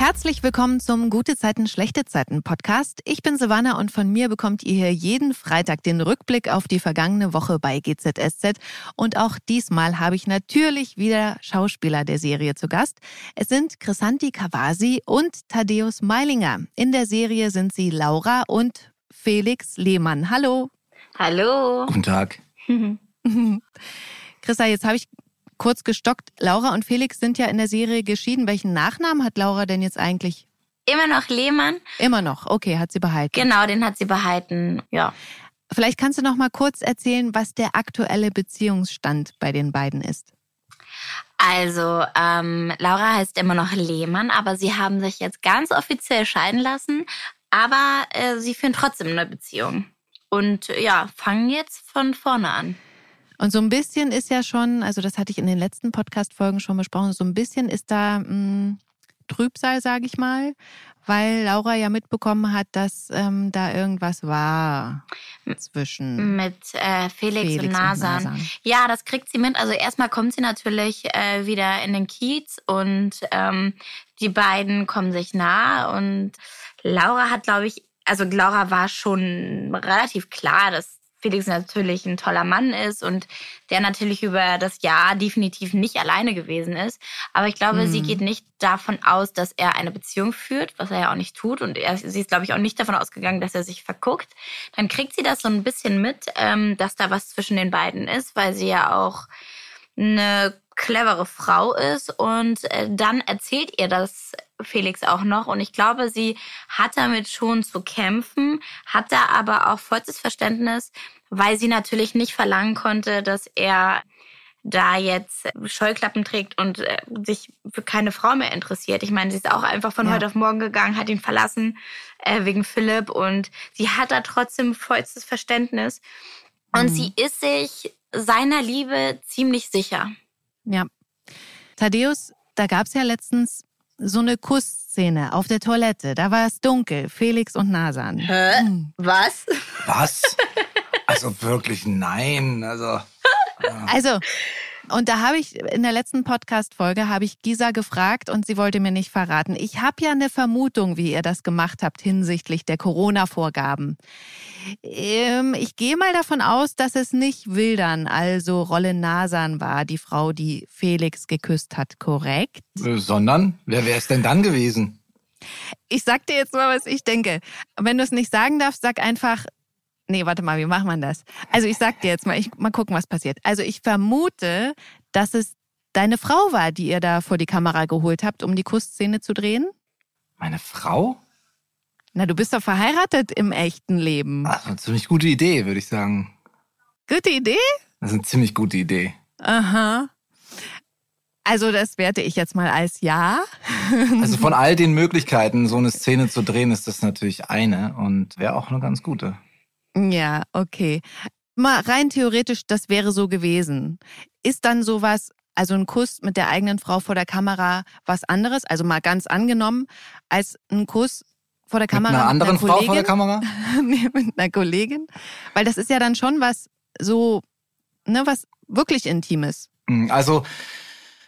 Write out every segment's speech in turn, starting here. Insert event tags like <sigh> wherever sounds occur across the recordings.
Herzlich willkommen zum Gute Zeiten, schlechte Zeiten Podcast. Ich bin Savannah und von mir bekommt ihr hier jeden Freitag den Rückblick auf die vergangene Woche bei GZSZ. Und auch diesmal habe ich natürlich wieder Schauspieler der Serie zu Gast. Es sind Chrisanti Kawasi und Thaddeus Meilinger. In der Serie sind sie Laura und Felix Lehmann. Hallo. Hallo. Guten Tag. <laughs> Christa, jetzt habe ich kurz gestockt. Laura und Felix sind ja in der Serie geschieden. Welchen Nachnamen hat Laura denn jetzt eigentlich? Immer noch Lehmann. Immer noch. Okay, hat sie behalten. Genau, den hat sie behalten. Ja. Vielleicht kannst du noch mal kurz erzählen, was der aktuelle Beziehungsstand bei den beiden ist. Also, ähm, Laura heißt immer noch Lehmann, aber sie haben sich jetzt ganz offiziell scheiden lassen. Aber äh, sie führen trotzdem eine Beziehung. Und ja, fangen jetzt von vorne an. Und so ein bisschen ist ja schon, also das hatte ich in den letzten Podcast-Folgen schon besprochen, so ein bisschen ist da mh, Trübsal, sage ich mal, weil Laura ja mitbekommen hat, dass ähm, da irgendwas war zwischen mit äh, Felix, Felix und, Nasan. und Nasan. Ja, das kriegt sie mit. Also erstmal kommt sie natürlich äh, wieder in den Kiez und ähm, die beiden kommen sich nah und Laura hat, glaube ich, also Laura war schon relativ klar, dass Felix natürlich ein toller Mann ist und der natürlich über das Jahr definitiv nicht alleine gewesen ist. Aber ich glaube, Mhm. sie geht nicht davon aus, dass er eine Beziehung führt, was er ja auch nicht tut. Und er, sie ist, glaube ich, auch nicht davon ausgegangen, dass er sich verguckt. Dann kriegt sie das so ein bisschen mit, ähm, dass da was zwischen den beiden ist, weil sie ja auch eine clevere Frau ist und äh, dann erzählt ihr das Felix auch noch und ich glaube, sie hat damit schon zu kämpfen, hat da aber auch vollstes Verständnis, weil sie natürlich nicht verlangen konnte, dass er da jetzt Scheuklappen trägt und äh, sich für keine Frau mehr interessiert. Ich meine, sie ist auch einfach von Ja. heute auf morgen gegangen, hat ihn verlassen äh, wegen Philipp und sie hat da trotzdem vollstes Verständnis und Mhm. sie ist sich seiner Liebe ziemlich sicher. Ja. Thaddeus, da gab es ja letztens so eine Kussszene auf der Toilette. Da war es dunkel, Felix und Nasan. Hä? Hm. Was? Was? Also wirklich nein. Also Also, und da habe ich in der letzten Podcast-Folge habe ich Gisa gefragt und sie wollte mir nicht verraten. Ich habe ja eine Vermutung, wie ihr das gemacht habt hinsichtlich der Corona-Vorgaben. Ähm, ich gehe mal davon aus, dass es nicht Wildern, also Rolle Nasan war, die Frau, die Felix geküsst hat, korrekt? äh, sondern wer wäre es denn dann gewesen? Ich sag dir jetzt mal, was ich denke. Wenn du es nicht sagen darfst, sag einfach. Nee, warte mal, wie macht man das? Also ich sag dir jetzt mal, ich mal gucken, was passiert. Also ich vermute, dass es deine Frau war, die ihr da vor die Kamera geholt habt, um die Kussszene zu drehen. Meine Frau? Na, du bist doch verheiratet im echten Leben. Also eine ziemlich gute Idee, würde ich sagen. Gute Idee? Das ist eine ziemlich gute Idee. Aha. Also das werte ich jetzt mal als Ja. Also von all den Möglichkeiten, so eine Szene zu drehen, ist das natürlich eine und wäre auch eine ganz gute. Ja, okay. Mal rein theoretisch, das wäre so gewesen. Ist dann sowas, also ein Kuss mit der eigenen Frau vor der Kamera, was anderes? Also mal ganz angenommen, als ein Kuss vor der Kamera Mit einer anderen mit einer Frau vor der Kamera? <laughs> nee, mit einer Kollegin? Weil das ist ja dann schon was so, ne, was wirklich Intimes. Hm, Also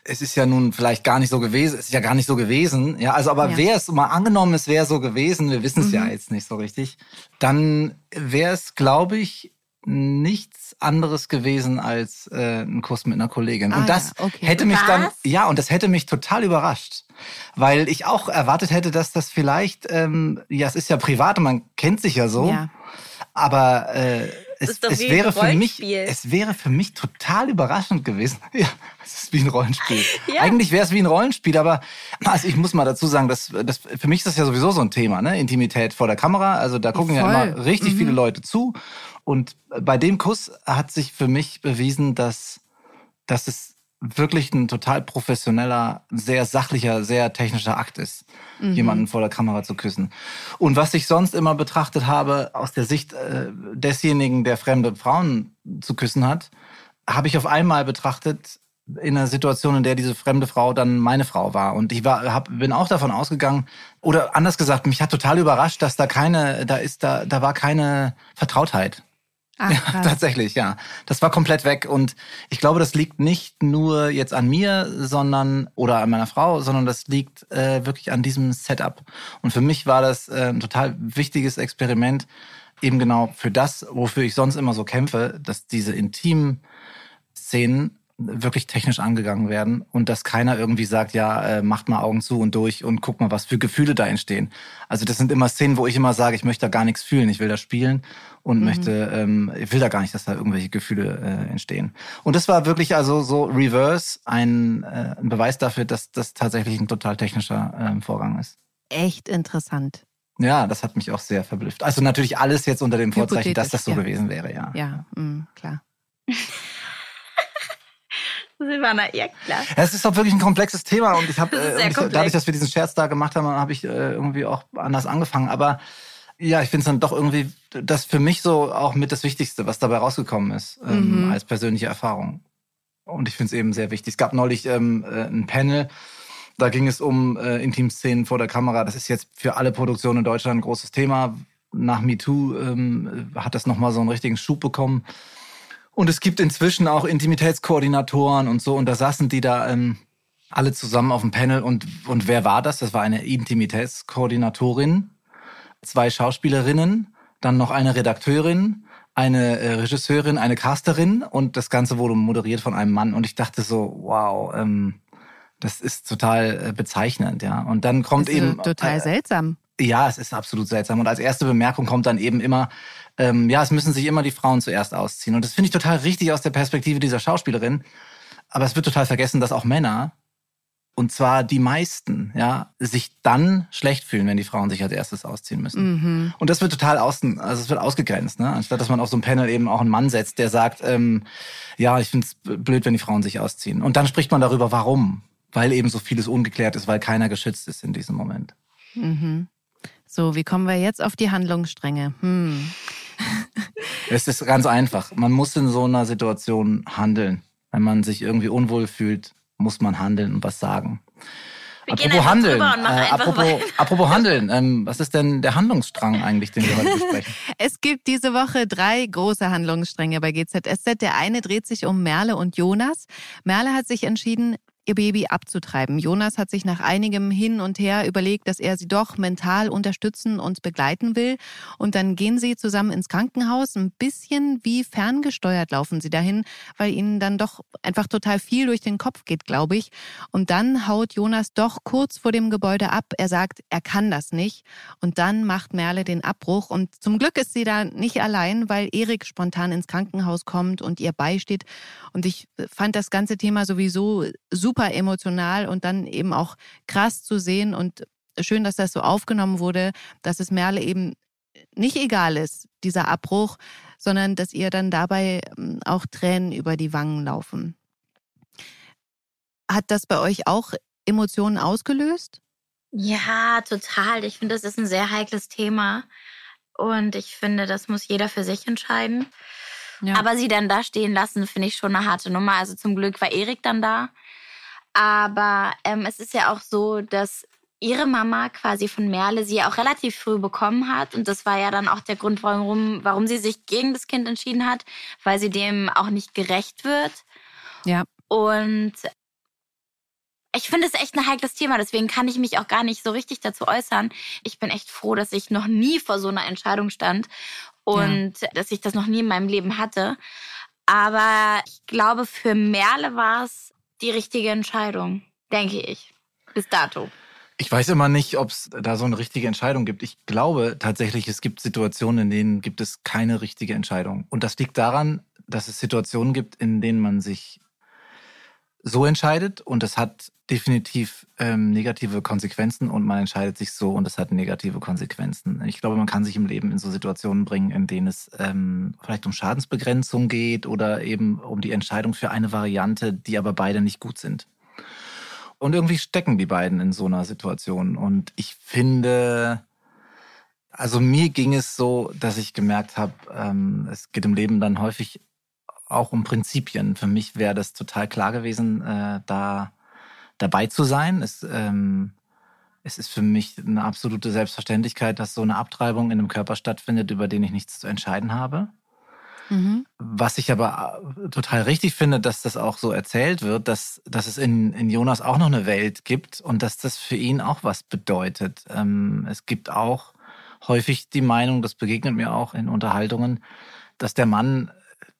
es ist ja nun vielleicht gar nicht so gewesen, es ist ja gar nicht so gewesen. Ja, also aber Ja. wäre es mal angenommen, es wäre so gewesen, wir wissen es Mhm. ja jetzt nicht so richtig, dann wäre es, glaube ich, nichts anderes gewesen als äh, ein Kuss mit einer Kollegin. Ah, und das ja, okay. hätte mich dann, Was? ja, und das hätte mich total überrascht, weil ich auch erwartet hätte, dass das vielleicht, ähm, ja, es ist ja privat und man kennt sich ja so, Ja. aber äh, es, ist doch es wie ein wäre für mich, es wäre für mich total überraschend gewesen. <laughs> Ja, es ist wie ein Rollenspiel. <laughs> Ja. Eigentlich wäre es wie ein Rollenspiel, aber also ich muss mal dazu sagen, dass, dass für mich ist das ja sowieso so ein Thema, ne? Intimität vor der Kamera. Also da gucken ja Voll. immer richtig Mhm. viele Leute zu. Und bei dem Kuss hat sich für mich bewiesen, dass, dass es wirklich ein total professioneller, sehr sachlicher, sehr technischer Akt ist, Mhm. jemanden vor der Kamera zu küssen. Und was ich sonst immer betrachtet habe, aus der Sicht äh, desjenigen, der fremde Frauen zu küssen hat, habe ich auf einmal betrachtet in einer Situation, in der diese fremde Frau dann meine Frau war. Und ich war, hab, bin auch davon ausgegangen, oder anders gesagt, mich hat total überrascht, dass da keine, da ist, da, da war keine Vertrautheit. Ach, ja, tatsächlich, ja. Das war komplett weg. Und ich glaube, das liegt nicht nur jetzt an mir, sondern oder an meiner Frau, sondern das liegt äh, wirklich an diesem Setup. Und für mich war das äh, ein total wichtiges Experiment, eben genau für das, wofür ich sonst immer so kämpfe, dass diese intimen Szenen wirklich technisch angegangen werden und dass keiner irgendwie sagt, ja, äh, macht mal Augen zu und durch und guck mal, was für Gefühle da entstehen. Also das sind immer Szenen, wo ich immer sage, ich möchte da gar nichts fühlen, ich will da spielen und mhm. möchte, ähm, ich will da gar nicht, dass da irgendwelche Gefühle äh, entstehen. Und das war wirklich also so reverse ein, äh, ein Beweis dafür, dass das tatsächlich ein total technischer äh, Vorgang ist. Echt interessant. Ja, das hat mich auch sehr verblüfft. Also natürlich alles jetzt unter dem Vorzeichen, dass das so ja. gewesen wäre, ja. Ja, mh, klar. <laughs> Silvana, ja klar. Es ist doch wirklich ein komplexes Thema und ich habe äh, dadurch, dass wir diesen Scherz da gemacht haben, habe ich äh, irgendwie auch anders angefangen. Aber ja, ich finde es dann doch irgendwie das für mich so auch mit das Wichtigste, was dabei rausgekommen ist ähm, mhm. als persönliche Erfahrung. Und ich finde es eben sehr wichtig. Es gab neulich ähm, äh, ein Panel, da ging es um äh, Intimszenen vor der Kamera. Das ist jetzt für alle Produktionen in Deutschland ein großes Thema. Nach MeToo ähm, hat das nochmal so einen richtigen Schub bekommen. Und es gibt inzwischen auch Intimitätskoordinatoren und so. Und da saßen die da ähm, alle zusammen auf dem Panel. Und, und wer war das? Das war eine Intimitätskoordinatorin, zwei Schauspielerinnen, dann noch eine Redakteurin, eine äh, Regisseurin, eine Casterin. Und das Ganze wurde moderiert von einem Mann. Und ich dachte so, wow, ähm, das ist total äh, bezeichnend, ja. Und dann kommt das ist eben. Total äh, seltsam. Ja, es ist absolut seltsam. Und als erste Bemerkung kommt dann eben immer, ähm, ja, es müssen sich immer die Frauen zuerst ausziehen. Und das finde ich total richtig aus der Perspektive dieser Schauspielerin. Aber es wird total vergessen, dass auch Männer, und zwar die meisten, ja, sich dann schlecht fühlen, wenn die Frauen sich als erstes ausziehen müssen. Mhm. Und das wird total außen, also es wird ausgegrenzt, ne? Anstatt dass man auf so einem Panel eben auch einen Mann setzt, der sagt, ähm, ja, ich finde es blöd, wenn die Frauen sich ausziehen. Und dann spricht man darüber, warum. Weil eben so vieles ungeklärt ist, weil keiner geschützt ist in diesem Moment. Mhm. So, wie kommen wir jetzt auf die Handlungsstränge? Hm. <laughs> Es ist ganz einfach. Man muss in so einer Situation handeln. Wenn man sich irgendwie unwohl fühlt, muss man handeln und was sagen. Wir apropos Handeln, äh, apropos, apropos Handeln, ähm, was ist denn der Handlungsstrang eigentlich, den wir heute besprechen? <laughs> es gibt diese Woche drei große Handlungsstränge bei GZSZ. Der eine dreht sich um Merle und Jonas. Merle hat sich entschieden, ihr Baby abzutreiben. Jonas hat sich nach einigem Hin und Her überlegt, dass er sie doch mental unterstützen und begleiten will. Und dann gehen sie zusammen ins Krankenhaus. Ein bisschen wie ferngesteuert laufen sie dahin, weil ihnen dann doch einfach total viel durch den Kopf geht, glaube ich. Und dann haut Jonas doch kurz vor dem Gebäude ab. Er sagt, er kann das nicht. Und dann macht Merle den Abbruch. Und zum Glück ist sie da nicht allein, weil Erik spontan ins Krankenhaus kommt und ihr beisteht. Und ich fand das ganze Thema sowieso super super emotional und dann eben auch krass zu sehen und schön, dass das so aufgenommen wurde, dass es Merle eben nicht egal ist, dieser Abbruch, sondern dass ihr dann dabei ähm, auch Tränen über die Wangen laufen. Hat das bei euch auch Emotionen ausgelöst? Ja, total. Ich finde, das ist ein sehr heikles Thema. Und ich finde, das muss jeder für sich entscheiden. Ja. Aber sie dann da stehen lassen, finde ich schon eine harte Nummer. Also zum Glück war Erik dann da. Aber ähm, es ist ja auch so, dass ihre Mama quasi von Merle sie auch relativ früh bekommen hat. Und das war ja dann auch der Grund, warum, warum sie sich gegen das Kind entschieden hat, weil sie dem auch nicht gerecht wird. Ja. Und ich finde es echt ein heikles Thema, deswegen kann ich mich auch gar nicht so richtig dazu äußern. Ich bin echt froh, dass ich noch nie vor so einer Entscheidung stand und ja. dass ich das noch nie in meinem Leben hatte. Aber ich glaube, für Merle war es die richtige Entscheidung, denke ich. Bis dato. Ich weiß immer nicht, ob es da so eine richtige Entscheidung gibt. Ich glaube tatsächlich, es gibt Situationen, in denen gibt es keine richtige Entscheidung. Und das liegt daran, dass es Situationen gibt, in denen man sich so entscheidet und das hat definitiv ähm, negative Konsequenzen und man entscheidet sich so und das hat negative Konsequenzen. Ich glaube, man kann sich im Leben in so Situationen bringen, in denen es ähm, vielleicht um Schadensbegrenzung geht oder eben um die Entscheidung für eine Variante, die aber beide nicht gut sind. Und irgendwie stecken die beiden in so einer Situation. Und ich finde, also mir ging es so, dass ich gemerkt habe, ähm, es geht im Leben dann häufig auch um Prinzipien. Für mich wäre das total klar gewesen, äh, da dabei zu sein. Es, ähm, es ist für mich eine absolute Selbstverständlichkeit, dass so eine Abtreibung in einem Körper stattfindet, über den ich nichts zu entscheiden habe. Mhm. Was ich aber äh, total richtig finde, dass das auch so erzählt wird, dass, dass es in, in Jonas auch noch eine Welt gibt und dass das für ihn auch was bedeutet. Ähm, es gibt auch häufig die Meinung, das begegnet mir auch in Unterhaltungen, dass der Mann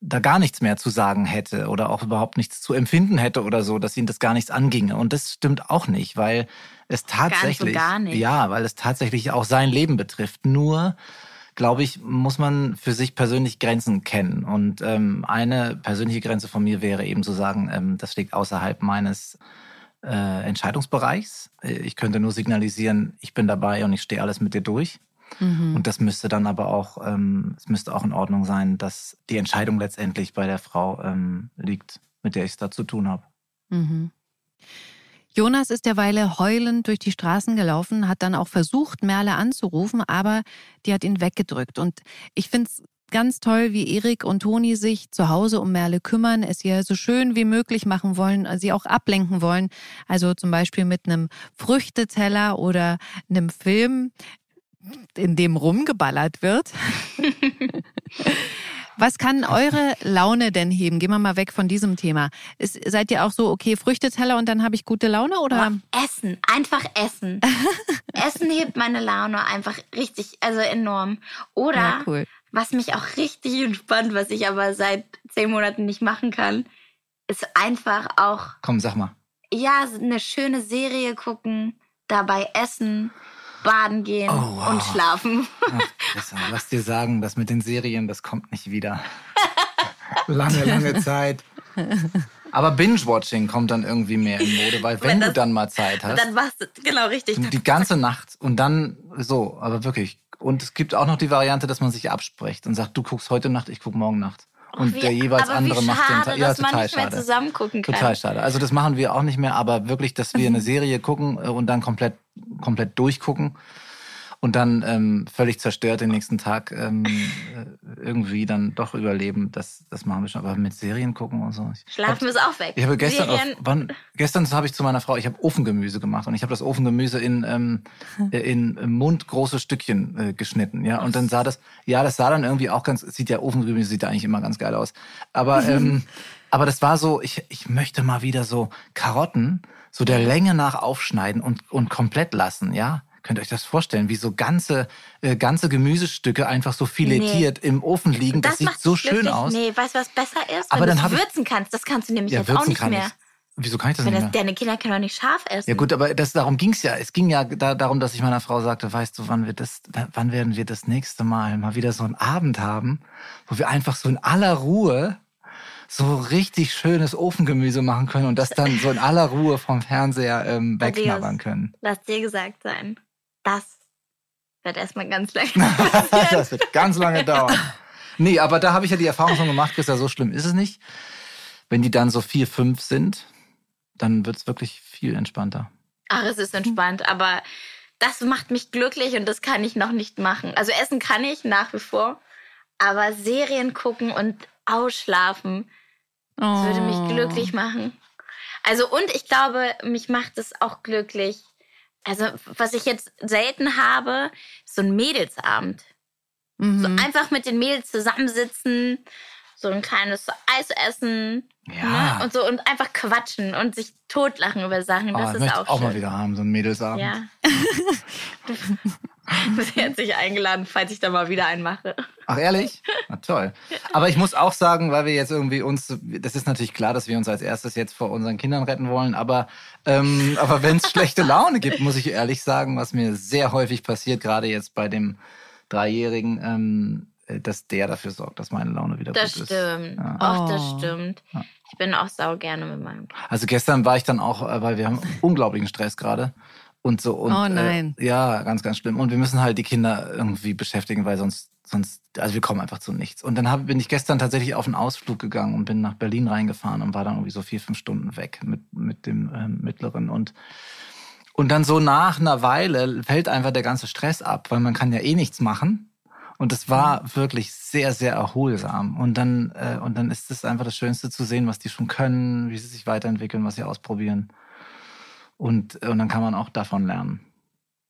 da gar nichts mehr zu sagen hätte oder auch überhaupt nichts zu empfinden hätte oder so, dass ihn das gar nichts anginge. Und das stimmt auch nicht, weil es tatsächlich, gar nicht. ja, weil es tatsächlich auch sein Leben betrifft. Nur, glaube ich, muss man für sich persönlich Grenzen kennen. Und ähm, eine persönliche Grenze von mir wäre eben zu sagen, ähm, das liegt außerhalb meines äh, Entscheidungsbereichs. Ich könnte nur signalisieren, ich bin dabei und ich stehe alles mit dir durch. Mhm. Und das müsste dann aber auch, ähm, es müsste auch in Ordnung sein, dass die Entscheidung letztendlich bei der Frau ähm, liegt, mit der ich es da zu tun habe. Mhm. Jonas ist derweile heulend durch die Straßen gelaufen, hat dann auch versucht, Merle anzurufen, aber die hat ihn weggedrückt. Und ich finde es ganz toll, wie Erik und Toni sich zu Hause um Merle kümmern, es ihr so schön wie möglich machen wollen, sie auch ablenken wollen. Also zum Beispiel mit einem Früchteteller oder einem Film, in dem rumgeballert wird. Was kann eure Laune denn heben? Gehen wir mal weg von diesem Thema. Ist, seid ihr auch so, okay, Früchteteller und dann habe ich gute Laune oder? Oh, essen, einfach essen. <laughs> essen hebt meine Laune einfach richtig, also enorm. Oder ja, cool. was mich auch richtig entspannt, was ich aber seit zehn Monaten nicht machen kann, ist einfach auch. Komm, sag mal. Ja, eine schöne Serie gucken, dabei essen baden gehen oh, wow. und schlafen. Ach, lass dir sagen, das mit den Serien, das kommt nicht wieder. <laughs> lange, lange Zeit. Aber Binge-Watching kommt dann irgendwie mehr in Mode, weil wenn, wenn das, du dann mal Zeit hast. Dann machst du, genau richtig. Die ganze Nacht und dann so, aber wirklich. Und es gibt auch noch die Variante, dass man sich abspricht und sagt, du guckst heute Nacht, ich guck morgen Nacht. Und wie, der jeweils andere macht den Teil. Ja, total schade. zusammen gucken kann. Total schade. Also das machen wir auch nicht mehr, aber wirklich, dass wir eine <laughs> Serie gucken äh, und dann komplett, komplett durchgucken und dann ähm, völlig zerstört den nächsten Tag ähm, äh, irgendwie dann doch überleben. Das, das machen wir schon. Aber mit Serien gucken und so. Schlafen ist auch weg. Ich habe gestern, auf, wann, gestern habe ich zu meiner Frau, ich habe Ofengemüse gemacht und ich habe das Ofengemüse in, ähm, <laughs> äh, in mundgroße Stückchen äh, geschnitten. Ja, und dann sah das, ja, das sah dann irgendwie auch ganz, sieht ja Ofengemüse sieht ja eigentlich immer ganz geil aus. Aber <laughs> ähm, aber das war so, ich, ich möchte mal wieder so Karotten so der Länge nach aufschneiden und, und komplett lassen, ja. Könnt ihr euch das vorstellen, wie so ganze, äh, ganze Gemüsestücke einfach so filetiert nee. im Ofen liegen? Das, das sieht so schön aus. Nee, weißt du, was besser ist? Wenn du würzen kannst, das kannst du nämlich ja, jetzt auch nicht mehr. Ich. Wieso kann ich das Weil nicht mehr? Deine Kinder können doch nicht scharf essen. Ja gut, aber das, darum ging es ja. Es ging ja da, darum, dass ich meiner Frau sagte, weißt du, wann, wir das, wann werden wir das nächste Mal mal wieder so einen Abend haben, wo wir einfach so in aller Ruhe so richtig schönes Ofengemüse machen können und das dann so in aller Ruhe vom Fernseher ähm, wegknabbern können. Lass dir gesagt sein das wird erstmal ganz lange <laughs> <laughs> Das wird ganz lange dauern. Nee, aber da habe ich ja die Erfahrung schon gemacht, Christa, so schlimm ist es nicht. Wenn die dann so vier, fünf sind, dann wird es wirklich viel entspannter. Ach, es ist entspannt, aber das macht mich glücklich und das kann ich noch nicht machen. Also essen kann ich nach wie vor, aber Serien gucken und ausschlafen, das oh. würde mich oh. glücklich machen. Also und ich glaube, mich macht es auch glücklich, also, was ich jetzt selten habe, ist so ein Mädelsabend. Mhm. So einfach mit den Mädels zusammensitzen, so ein kleines Eis essen ja. ne? und so und einfach quatschen und sich totlachen über Sachen. Das oh, ist auch, auch schön. mal wieder haben, so ein Mädelsabend. Ja. <laughs> Du bist herzlich eingeladen, falls ich da mal wieder einen mache. Ach, ehrlich? Na toll. Aber ich muss auch sagen, weil wir jetzt irgendwie uns, das ist natürlich klar, dass wir uns als erstes jetzt vor unseren Kindern retten wollen, aber, ähm, aber wenn es <laughs> schlechte Laune gibt, muss ich ehrlich sagen, was mir sehr häufig passiert, gerade jetzt bei dem Dreijährigen, ähm, dass der dafür sorgt, dass meine Laune wieder das gut stimmt. ist. Das stimmt. Ja. Ach, das oh. stimmt. Ja. Ich bin auch sau gerne mit meinem. Also gestern war ich dann auch, äh, weil wir haben <laughs> unglaublichen Stress gerade und so. Und, oh nein. Äh, ja, ganz, ganz schlimm. Und wir müssen halt die Kinder irgendwie beschäftigen, weil sonst, sonst, also wir kommen einfach zu nichts. Und dann hab, bin ich gestern tatsächlich auf einen Ausflug gegangen und bin nach Berlin reingefahren und war dann irgendwie so vier, fünf Stunden weg mit, mit dem ähm, Mittleren. Und, und dann so nach einer Weile fällt einfach der ganze Stress ab, weil man kann ja eh nichts machen. Und es war wirklich sehr, sehr erholsam. Und dann, äh, und dann ist es einfach das Schönste zu sehen, was die schon können, wie sie sich weiterentwickeln, was sie ausprobieren. Und, und dann kann man auch davon lernen.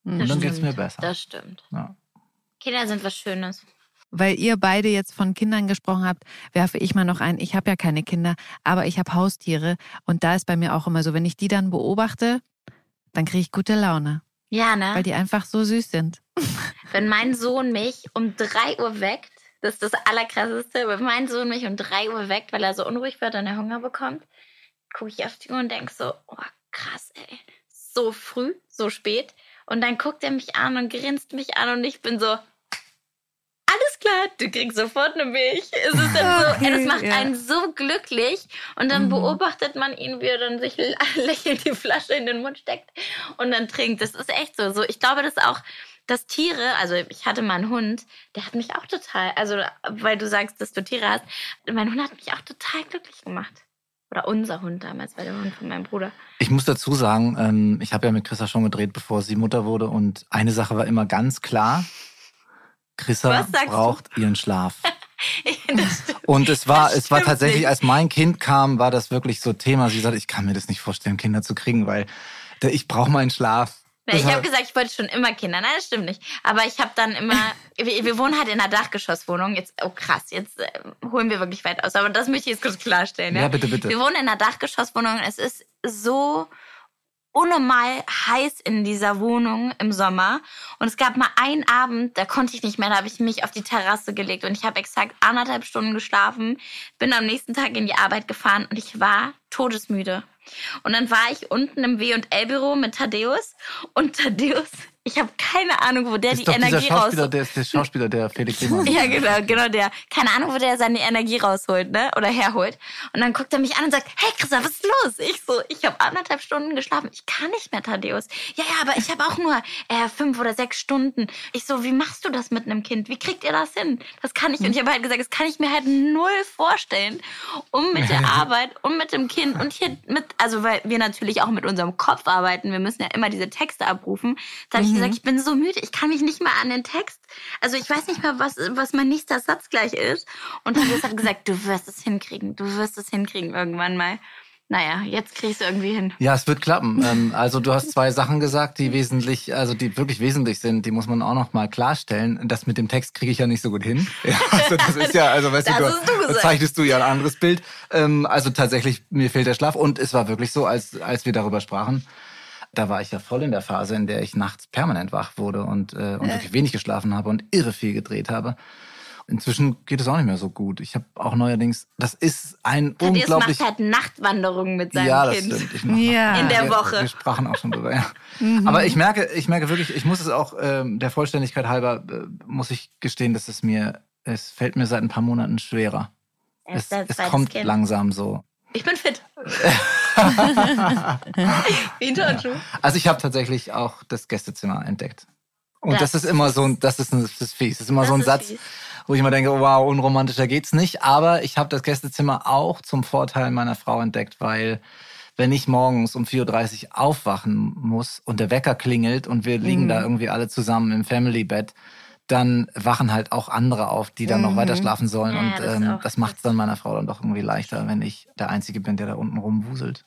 Das Und dann geht es mir besser. Das stimmt. Ja. Kinder sind was Schönes. Weil ihr beide jetzt von Kindern gesprochen habt, werfe ich mal noch ein, ich habe ja keine Kinder, aber ich habe Haustiere. Und da ist bei mir auch immer so, wenn ich die dann beobachte, dann kriege ich gute Laune, Ja, ne? weil die einfach so süß sind. Wenn mein Sohn mich um 3 Uhr weckt, das ist das Allerkrasseste, wenn mein Sohn mich um 3 Uhr weckt, weil er so unruhig wird und er Hunger bekommt, gucke ich auf die Uhr und denke so, oh krass, ey, so früh, so spät. Und dann guckt er mich an und grinst mich an und ich bin so, alles klar, du kriegst sofort eine Milch. Es ist dann so, <laughs> Okay, es macht ja. einen so glücklich und dann Mhm. beobachtet man ihn, wie er dann sich lä- <laughs> lächelnd die Flasche in den Mund steckt und dann trinkt. Das ist echt so. so ich glaube, das ist auch, dass Tiere, also ich hatte mal einen Hund, der hat mich auch total, also weil du sagst, dass du Tiere hast, mein Hund hat mich auch total glücklich gemacht. Oder unser Hund damals, war der Hund von meinem Bruder. Ich muss dazu sagen, ähm, ich habe ja mit Chrissa schon gedreht, bevor sie Mutter wurde. Und eine Sache war immer ganz klar. Chrissa sagst du? braucht ihren Schlaf. <laughs> Und es war, es war tatsächlich, als mein Kind kam, war das wirklich so Thema. Sie sagte, ich kann mir das nicht vorstellen, Kinder zu kriegen, weil ich brauche meinen Schlaf. Das ich habe gesagt, ich wollte schon immer Kinder. Nein, das stimmt nicht. Aber ich habe dann immer, <laughs> wir, wir wohnen halt in einer Dachgeschosswohnung. Jetzt, oh krass, jetzt äh, holen wir wirklich weit aus. Aber das möchte ich jetzt kurz klarstellen. Ja, bitte, bitte. Wir wohnen in einer Dachgeschosswohnung. Es ist so unnormal heiß in dieser Wohnung im Sommer. Und es gab mal einen Abend, da konnte ich nicht mehr, da habe ich mich auf die Terrasse gelegt und ich habe exakt anderthalb Stunden geschlafen, bin am nächsten Tag in die Arbeit gefahren und ich war todesmüde. Und dann war ich unten im W&L-Büro mit Thaddeus und Thaddeus, ich habe keine Ahnung, wo der Das die ist doch Energie raus... Schauspieler, der ist der Schauspieler, der Felix <laughs> Lehmann. Ja, genau, genau der. Keine Ahnung, wo der seine Energie rausholt, ne? Oder herholt. Und dann guckt er mich an und sagt, hey Christa, was ist los? Ich so, ich habe anderthalb Stunden geschlafen. Ich kann nicht mehr, Thaddeus. Ja, ja, aber ich habe auch nur äh, fünf oder sechs Stunden. Ich so, wie machst du das mit einem Kind? Wie kriegt ihr das hin? Das kann ich. Und ich habe halt gesagt, das kann ich mir halt null vorstellen. Um mit der <laughs> Arbeit und mit dem Kind und hier mit, also weil wir natürlich auch mit unserem Kopf arbeiten. Wir müssen ja immer diese Texte abrufen. Da habe ich gesagt, ich bin so müde, ich kann mich nicht mehr an den Text. Also ich weiß nicht mal, was, was mein nächster Satz gleich ist. Und dann hat gesagt, du wirst es hinkriegen, du wirst es hinkriegen irgendwann mal. Naja, jetzt kriegst du irgendwie hin. Ja, es wird klappen. Ähm, also du hast zwei Sachen gesagt, die wesentlich, also die wirklich wesentlich sind. Die muss man auch noch mal klarstellen. Das mit dem Text kriege ich ja nicht so gut hin. <laughs> Ja, also das ist ja, also weißt <laughs> Das du, du gesagt. zeichnest du ja ein anderes Bild. Ähm, also tatsächlich, mir fehlt der Schlaf. Und es war wirklich so, als, als wir darüber sprachen, da war ich ja voll in der Phase, in der ich nachts permanent wach wurde und, äh, und wirklich wenig geschlafen habe und irre viel gedreht habe. Inzwischen geht es auch nicht mehr so gut. Ich habe auch neuerdings, das ist ein Thaddeus unglaublich... macht halt Nachtwanderungen mit seinem ja, das Kind. stimmt. Ich mach Ja. In der wir, Woche. Wir sprachen auch schon drüber, ja. Aber ich merke, ich merke wirklich, ich muss es auch ähm, der Vollständigkeit halber, äh, muss ich gestehen, dass es mir, es fällt mir seit ein paar Monaten schwerer. Er Es, es kommt Kind. langsam so. Ich bin fit. <laughs> Wie ein Turnschuh. Also ich habe tatsächlich auch das Gästezimmer entdeckt. Und das, Das ist immer so ein, das ist, ein, das ist fies. Das ist immer Das so ein Satz, fies. Wo ich immer denke, wow, unromantischer geht's nicht. Aber ich habe das Gästezimmer auch zum Vorteil meiner Frau entdeckt, weil wenn ich morgens um 4.30 Uhr aufwachen muss und der Wecker klingelt und wir liegen Mhm. da irgendwie alle zusammen im Family-Bett, dann wachen halt auch andere auf, die dann noch Mhm. weiter schlafen sollen. Ja, und das ähm, das macht es dann meiner Frau dann doch irgendwie leichter, wenn ich der Einzige bin, der da unten rumwuselt.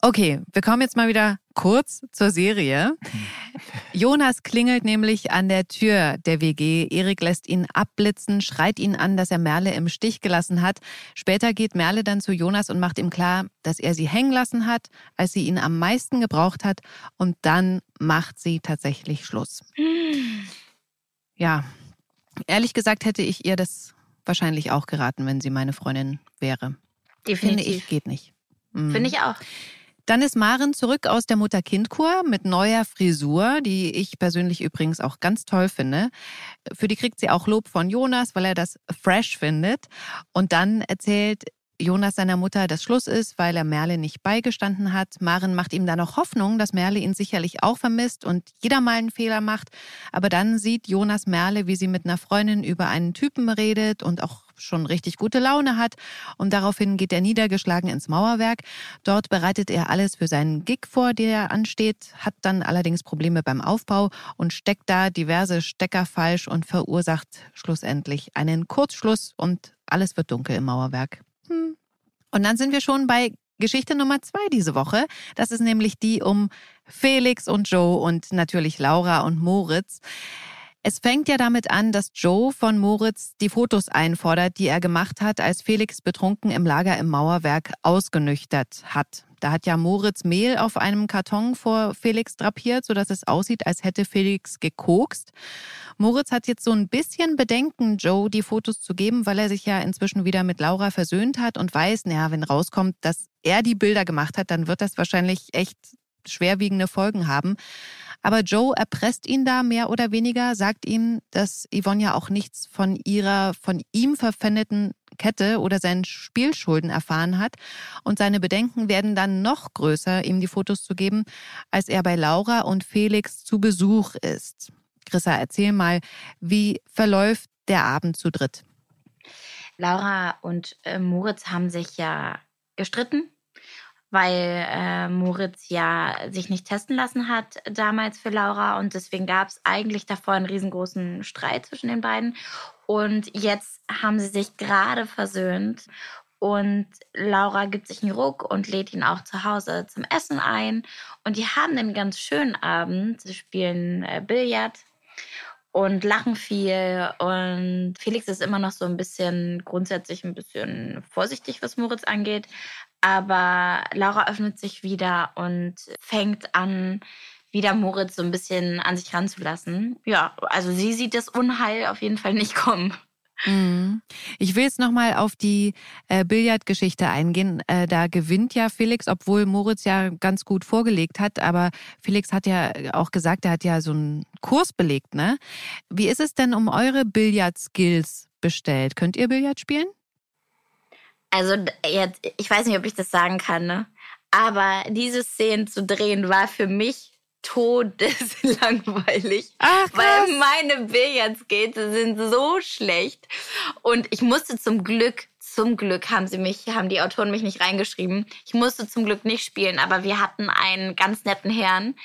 Okay, wir kommen jetzt mal wieder kurz zur Serie. <laughs> Jonas klingelt nämlich an der Tür der WG. Erik lässt ihn abblitzen, schreit ihn an, dass er Merle im Stich gelassen hat. Später geht Merle dann zu Jonas und macht ihm klar, dass er sie hängen lassen hat, als sie ihn am meisten gebraucht hat. Und dann macht sie tatsächlich Schluss. <gasps> Ja, ehrlich gesagt hätte ich ihr das wahrscheinlich auch geraten, wenn sie meine Freundin wäre. Finde Definitiv. ich, geht nicht. Mhm. Finde ich auch. Dann ist Maren zurück aus der Mutter-Kind-Kur mit neuer Frisur, die ich persönlich übrigens auch ganz toll finde. Für die kriegt sie auch Lob von Jonas, weil er das fresh findet. Und dann erzählt Jonas seiner Mutter, dass Schluss ist, weil er Merle nicht beigestanden hat. Maren macht ihm dann noch Hoffnung, dass Merle ihn sicherlich auch vermisst und jeder mal einen Fehler macht. Aber dann sieht Jonas Merle, wie sie mit einer Freundin über einen Typen redet und auch schon richtig gute Laune hat. Und daraufhin geht er niedergeschlagen ins Mauerwerk. Dort bereitet er alles für seinen Gig vor, der ansteht, hat dann allerdings Probleme beim Aufbau und steckt da diverse Stecker falsch und verursacht schlussendlich einen Kurzschluss und alles wird dunkel im Mauerwerk. Und dann sind wir schon bei Geschichte Nummer zwei diese Woche. Das ist nämlich die um Felix und Joe und natürlich Laura und Moritz. Es fängt ja damit an, dass Joe von Moritz die Fotos einfordert, die er gemacht hat, als Felix betrunken im Lager im Mauerwerk ausgenüchtert hat. Da hat ja Moritz Mehl auf einem Karton vor Felix drapiert, sodass es aussieht, als hätte Felix gekokst. Moritz hat jetzt so ein bisschen Bedenken, Joe die Fotos zu geben, weil er sich ja inzwischen wieder mit Laura versöhnt hat und weiß, naja, wenn rauskommt, dass er die Bilder gemacht hat, dann wird das wahrscheinlich echt schwerwiegende Folgen haben. Aber Joe erpresst ihn da mehr oder weniger, sagt ihm, dass Yvonne ja auch nichts von ihrer von ihm verpfändeten Kette oder seinen Spielschulden erfahren hat. Und seine Bedenken werden dann noch größer, ihm die Fotos zu geben, als er bei Laura und Felix zu Besuch ist. Chrissa, erzähl mal, wie verläuft der Abend zu dritt? Laura und äh, Moritz haben sich ja gestritten weil äh, Moritz ja sich nicht testen lassen hat damals für Laura und deswegen gab es eigentlich davor einen riesengroßen Streit zwischen den beiden und jetzt haben sie sich gerade versöhnt und Laura gibt sich einen Ruck und lädt ihn auch zu Hause zum Essen ein und die haben einen ganz schönen Abend, sie spielen äh, Billard und lachen viel. Und Felix ist immer noch so ein bisschen grundsätzlich ein bisschen vorsichtig, was Moritz angeht. Aber Laura öffnet sich wieder und fängt an, wieder Moritz so ein bisschen an sich ranzulassen. Ja, also sie sieht das Unheil auf jeden Fall nicht kommen. Mhm. Ich will jetzt nochmal auf die äh, Billardgeschichte eingehen. Äh, da gewinnt ja Felix, obwohl Moritz ja ganz gut vorgelegt hat. Aber Felix hat ja auch gesagt, er hat ja so einen Kurs belegt, ne? Wie ist es denn um eure Billard-Skills bestellt? Könnt ihr Billard spielen? Also jetzt, ich weiß nicht, ob ich das sagen kann, ne? Aber diese Szenen zu drehen war für mich todeslangweilig, <laughs> Ach, weil meine Billardskates sind so schlecht und ich musste zum Glück zum Glück haben sie mich, haben die Autoren mich nicht reingeschrieben. Ich musste zum Glück nicht spielen, aber wir hatten einen ganz netten Herrn,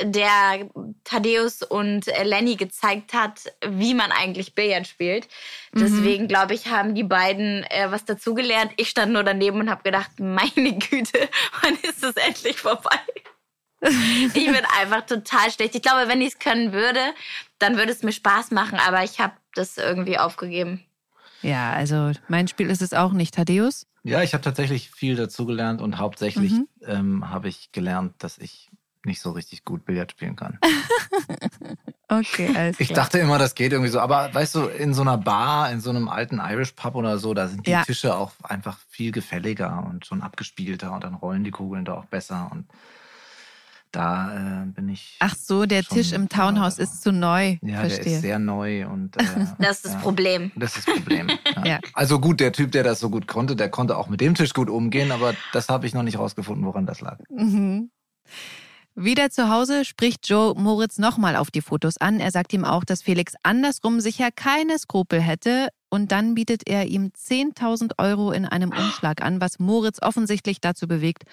der Thaddeus und Lenny gezeigt hat, wie man eigentlich Billard spielt. Mhm. Deswegen glaube ich, haben die beiden äh, was dazugelernt. Ich stand nur daneben und habe gedacht, meine Güte, <laughs> wann ist es endlich vorbei? <laughs> ich bin einfach total schlecht. Ich glaube, wenn ich es können würde, dann würde es mir Spaß machen, aber ich habe das irgendwie aufgegeben. Ja, also mein Spiel ist es auch nicht. Thaddeus? Ja, ich habe tatsächlich viel dazugelernt und hauptsächlich mhm. ähm, habe ich gelernt, dass ich nicht so richtig gut Billard spielen kann. <laughs> okay, alles Ich dachte immer, das geht irgendwie so. Aber weißt du, in so einer Bar, in so einem alten Irish Pub oder so, da sind die ja. Tische auch einfach viel gefälliger und schon abgespielter und dann rollen die Kugeln da auch besser. Und da äh, bin ich. Ach so, der Tisch im Townhouse ist zu neu. Ja, Verstehe. der ist sehr neu und. Äh, <laughs> das ist das ja, Problem. Das ist das Problem. <laughs> Ja. ja. Also gut, der Typ, der das so gut konnte, der konnte auch mit dem Tisch gut umgehen, aber das habe ich noch nicht rausgefunden, woran das lag. Mhm. Wieder zu Hause spricht Joe Moritz nochmal auf die Fotos an. Er sagt ihm auch, dass Felix andersrum sicher keine Skrupel hätte. Und dann bietet er ihm 10.000 Euro in einem Umschlag an, was Moritz offensichtlich dazu bewegt,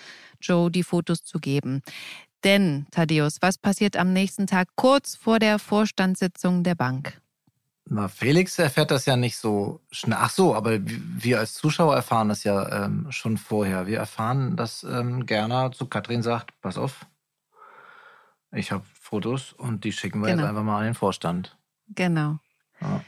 Joe die Fotos zu geben. Denn, Thaddeus, was passiert am nächsten Tag kurz vor der Vorstandssitzung der Bank? Na, Felix erfährt das ja nicht so schnell. Ach so, aber wir als Zuschauer erfahren das ja ähm, schon vorher. Wir erfahren, dass ähm, Gerner zu Katrin sagt, pass auf, ich habe Fotos und die schicken wir genau. jetzt einfach mal an den Vorstand. Genau. Ja.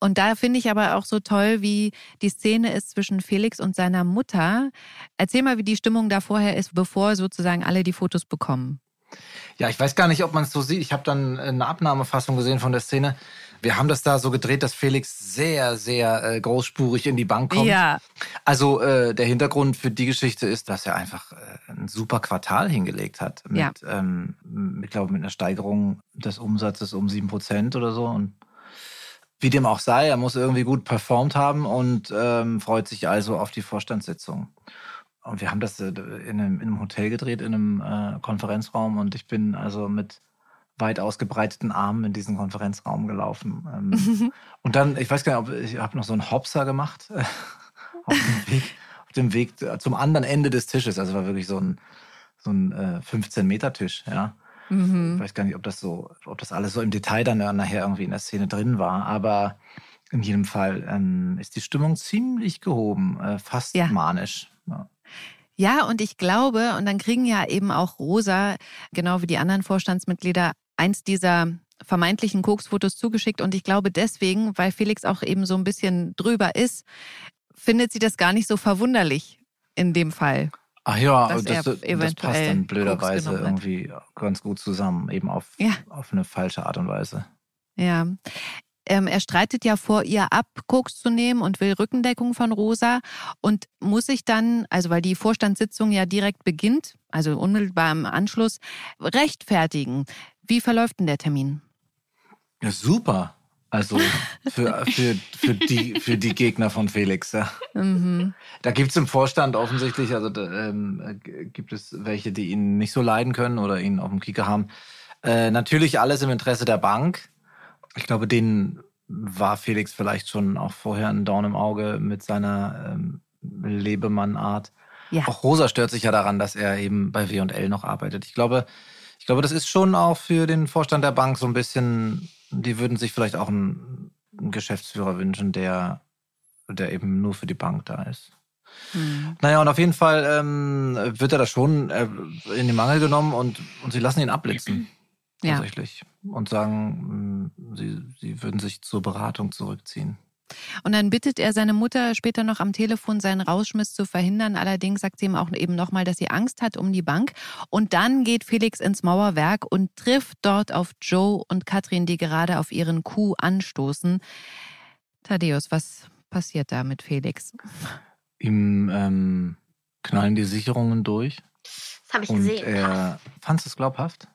Und da finde ich aber auch so toll, wie die Szene ist zwischen Felix und seiner Mutter. Erzähl mal, wie die Stimmung da vorher ist, bevor sozusagen alle die Fotos bekommen. Ja, ich weiß gar nicht, ob man es so sieht. Ich habe dann eine Abnahmefassung gesehen von der Szene. Wir haben das da so gedreht, dass Felix sehr, sehr äh, großspurig in die Bank kommt. Ja. Also äh, der Hintergrund für die Geschichte ist, dass er einfach äh, ein super Quartal hingelegt hat. Mit, ja. ähm, ich glaube, mit einer Steigerung des Umsatzes um sieben Prozent oder so. Und Wie dem auch sei, er muss irgendwie gut performt haben und ähm, freut sich also auf die Vorstandssitzung. Und wir haben das äh, in einem, in einem Hotel gedreht, in einem äh, Konferenzraum und ich bin also mit weit ausgebreiteten Armen in diesen Konferenzraum gelaufen. Ähm, <laughs> und dann, ich weiß gar nicht, ob ich habe noch so einen Hopser gemacht <laughs> auf dem Weg, auf dem Weg zum anderen Ende des Tisches. Also war wirklich so ein, so ein äh, 15-Meter-Tisch, ja. Mhm. Ich weiß gar nicht, ob das so, ob das alles so im Detail dann nachher irgendwie in der Szene drin war, aber in jedem Fall ähm, ist die Stimmung ziemlich gehoben, äh, fast ja. manisch. Ja. Ja, und ich glaube, und dann kriegen ja eben auch Rosa, genau wie die anderen Vorstandsmitglieder, eins dieser vermeintlichen Koksfotos zugeschickt. Und ich glaube deswegen, weil Felix auch eben so ein bisschen drüber ist, findet sie das gar nicht so verwunderlich in dem Fall. Ach ja, das, das, passt dann blöderweise irgendwie ganz gut zusammen, eben auf, ja. auf eine falsche Art und Weise. Ja. Ähm, er streitet ja vor, ihr ab, Koks zu nehmen und will Rückendeckung von Rosa und muss sich dann, also weil die Vorstandssitzung ja direkt beginnt, also unmittelbar im Anschluss, rechtfertigen. Wie verläuft denn der Termin? Ja, super. Also für, für, für, die, für die Gegner von Felix. Ja. Mhm. Da gibt es im Vorstand offensichtlich, also da, ähm, gibt es welche, die ihn nicht so leiden können oder ihn auf dem Kieker haben. Äh, natürlich alles im Interesse der Bank. Ich glaube, denen war Felix vielleicht schon auch vorher ein Dorn im Auge mit seiner ähm, Lebemann-Art. Ja. Auch Rosa stört sich ja daran, dass er eben bei W&L noch arbeitet. Ich glaube, ich glaube, das ist schon auch für den Vorstand der Bank so ein bisschen die würden sich vielleicht auch einen, einen Geschäftsführer wünschen, der, der eben nur für die Bank da ist. Hm. Naja, und auf jeden Fall ähm, wird er da schon äh, in den Mangel genommen und, und sie lassen ihn abblitzen. Ja. Tatsächlich. Und sagen, mh, sie, sie würden sich zur Beratung zurückziehen. Und dann bittet er seine Mutter später noch am Telefon, seinen Rausschmiss zu verhindern. Allerdings sagt sie ihm auch eben nochmal, dass sie Angst hat um die Bank. Und dann geht Felix ins Mauerwerk und trifft dort auf Joe und Katrin, die gerade auf ihren Kuh anstoßen. Thaddeus, was passiert da mit Felix? Ihm ähm, knallen die Sicherungen durch. Das habe ich und gesehen. Er, fandest du es glaubhaft?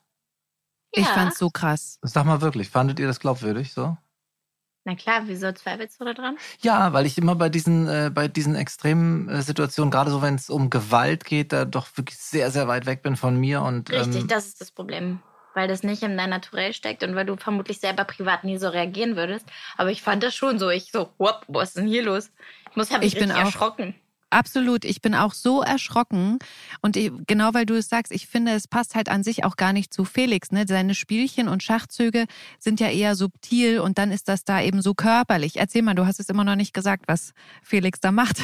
Ja. Ich fand es so krass. Sag mal wirklich, fandet ihr das glaubwürdig so? Na klar, wieso zweifelst du da dran? Ja, weil ich immer bei diesen, äh, bei diesen extremen äh, Situationen, gerade so wenn es um Gewalt geht, da doch wirklich sehr, sehr weit weg bin von mir. Und, Richtig, ähm, das ist das Problem. Weil das nicht in dein Naturell steckt und weil du vermutlich selber privat nie so reagieren würdest. Aber ich fand das schon so. Ich so, whoop, was ist denn hier los? Ich muss habe ich bin auch, erschrocken. Absolut. Ich bin auch so erschrocken. Und genau weil du es sagst, ich finde, es passt halt an sich auch gar nicht zu Felix. Ne? Seine Spielchen und Schachzüge sind ja eher subtil und dann ist das da eben so körperlich. Erzähl mal, du hast es immer noch nicht gesagt, was Felix da macht.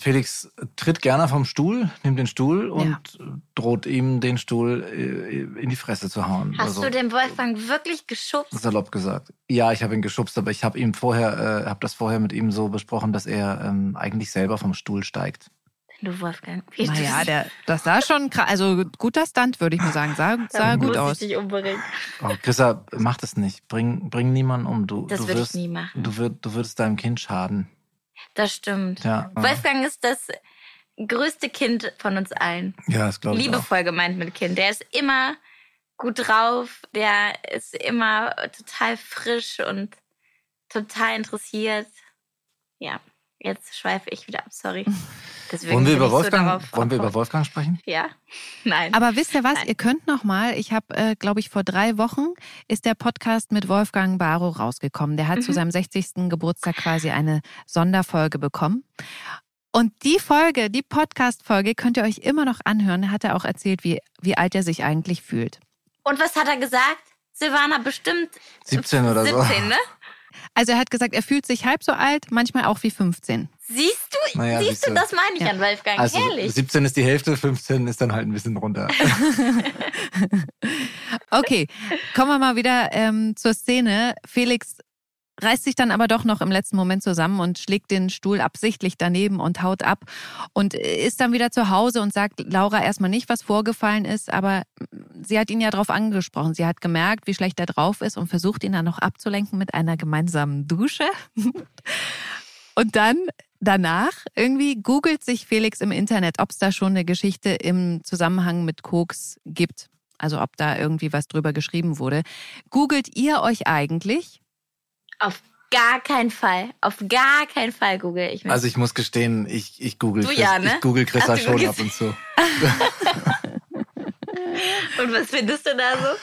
Felix tritt gerne vom Stuhl, nimmt den Stuhl und ja. droht ihm den Stuhl äh, in die Fresse zu hauen. Hast also, du den Wolfgang wirklich geschubst? Salopp gesagt. Ja, ich habe ihn geschubst, aber ich habe ihm vorher, äh, habe das vorher mit ihm so besprochen, dass er ähm, eigentlich selber vom Stuhl steigt. Du Wolfgang. Naja, der, das sah schon krass. Also guter Stunt, würde ich mal sagen. Sah, sah gut aus. Ich dich umbringen. Oh, Chrissa, mach das nicht. Bring, bring niemanden um. Du, das würde ich nie machen. Du, würd, du würdest deinem Kind schaden. Das stimmt. Ja, Wolfgang ist das größte Kind von uns allen. Ja, das glaube ich. Liebevoll auch. gemeint mit Kind. Der ist immer gut drauf, der ist immer total frisch und total interessiert. Ja, jetzt schweife ich wieder ab, sorry. <laughs> Deswegen wollen wir, über Wolfgang, so wollen wir über Wolfgang sprechen? Ja, <laughs> nein. Aber wisst ihr was? Nein. Ihr könnt noch mal. Ich habe, äh, glaube ich, vor drei Wochen ist der Podcast mit Wolfgang Barrow rausgekommen. Der hat mhm. zu seinem 60. Geburtstag quasi eine Sonderfolge bekommen. Und die Folge, die Podcast-Folge, könnt ihr euch immer noch anhören. Hat er auch erzählt, wie, wie alt er sich eigentlich fühlt. Und was hat er gesagt? Silvana bestimmt 17 oder 17, so. 17, ne? <laughs> Also er hat gesagt, er fühlt sich halb so alt, manchmal auch wie 15. Siehst du, naja, siehst du, das meine ich ja. an Wolfgang. Also Herrlich. 17 ist die Hälfte, 15 ist dann halt ein bisschen runter. <laughs> <laughs> okay, kommen wir mal wieder ähm, zur Szene. Felix reißt sich dann aber doch noch im letzten Moment zusammen und schlägt den Stuhl absichtlich daneben und haut ab und ist dann wieder zu Hause und sagt Laura erstmal nicht, was vorgefallen ist, aber sie hat ihn ja darauf angesprochen. Sie hat gemerkt, wie schlecht er drauf ist und versucht ihn dann noch abzulenken mit einer gemeinsamen Dusche. <laughs> Und dann danach irgendwie googelt sich Felix im Internet, ob es da schon eine Geschichte im Zusammenhang mit Koks gibt. Also ob da irgendwie was drüber geschrieben wurde. Googelt ihr euch eigentlich Auf gar keinen Fall. Auf gar keinen Fall google ich mich. Also ich muss gestehen, ich, ich google Du Chris, ja, ne? ich google Chrissa Ach, schon ab und zu. <laughs> Und was findest du da so?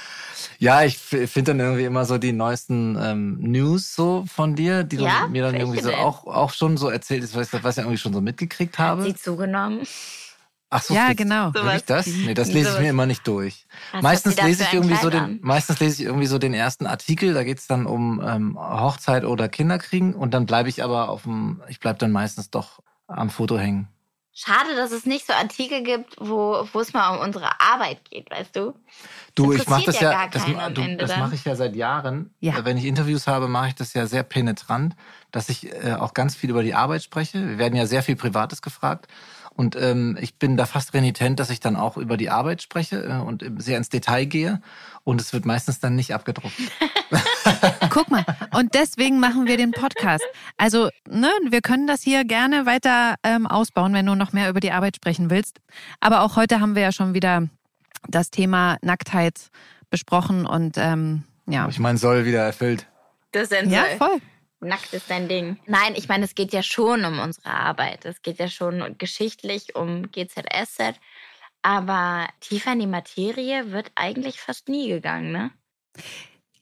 Ja, ich finde dann irgendwie immer so die neuesten ähm, News so von dir, die Ja? du mir dann irgendwie so denn? auch, auch schon so erzählt ist, was, was ich irgendwie schon so mitgekriegt habe. Sie zugenommen. Ach so, Ja, genau. Wirklich das? Nee, das lese ich mir immer nicht durch. Was meistens lese ich irgendwie so den, an? meistens lese ich irgendwie so den ersten Artikel, da geht es dann um ähm, Hochzeit oder Kinderkriegen und dann bleibe ich aber auf dem, ich bleibe dann meistens doch am Foto hängen. Schade, dass es nicht so Artikel gibt, wo, wo es mal um unsere Arbeit geht, weißt du? Du, ich mache das ja ja, gar das, du, das mache ich ja seit Jahren. Ja. Äh, Wenn ich Interviews habe, mache ich das ja sehr penetrant, dass ich äh, auch ganz viel über die Arbeit spreche. Wir werden ja sehr viel Privates gefragt. Und ähm, ich bin da fast renitent, dass ich dann auch über die Arbeit spreche äh, und sehr ins Detail gehe. Und es wird meistens dann nicht abgedruckt. <laughs> Guck mal, und deswegen machen wir den Podcast. Also, ne, wir können das hier gerne weiter ähm, ausbauen, wenn du noch mehr über die Arbeit sprechen willst. Aber auch heute haben wir ja schon wieder das Thema Nacktheit besprochen und ähm, ja. Ich meine, soll wieder erfüllt. Das sind Ja, voll. Nackt ist dein Ding. Nein, ich meine, es geht ja schon um unsere Arbeit. Es geht ja schon geschichtlich um GZSZ. Aber tiefer in die Materie wird eigentlich fast nie gegangen, ne?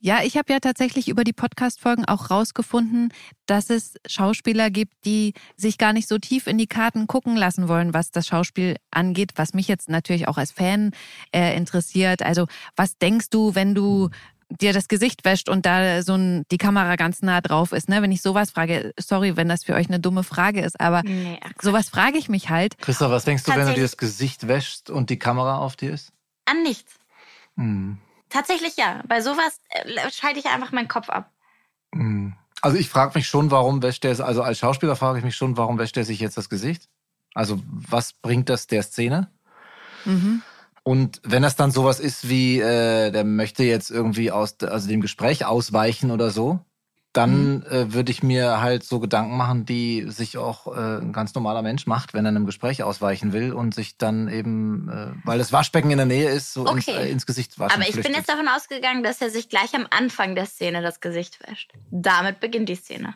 Ja, ich habe ja tatsächlich über die Podcast-Folgen auch rausgefunden, dass es Schauspieler gibt, die sich gar nicht so tief in die Karten gucken lassen wollen, was das Schauspiel angeht, was mich jetzt natürlich auch als Fan äh, interessiert. Also, was denkst du, wenn du dir das Gesicht wäscht und da so ein, die Kamera ganz nah drauf ist, ne? Wenn ich sowas frage, sorry, wenn das für euch eine dumme Frage ist, aber Nee, sowas frage ich mich halt. Christoph, was denkst du, wenn du dir das Gesicht wäschst und die Kamera auf dir ist? an nichts. Hm. Tatsächlich ja. Bei sowas äh, schalte ich einfach meinen Kopf ab. Hm. Also ich frage mich schon, warum wäscht er es, also als Schauspieler frage ich mich schon, warum wäscht er sich jetzt das Gesicht? Also was bringt das der Szene? Mhm. Und wenn das dann sowas ist wie, äh, der möchte jetzt irgendwie aus also dem Gespräch ausweichen oder so, dann äh, würde ich mir halt so Gedanken machen, die sich auch äh, ein ganz normaler Mensch macht, wenn er einem Gespräch ausweichen will und sich dann eben, äh, weil das Waschbecken in der Nähe ist, so ins, Okay. äh, ins Gesicht waschen Aber ich bin jetzt davon ausgegangen, dass er sich gleich am Anfang der Szene das Gesicht wäscht. Damit beginnt die Szene.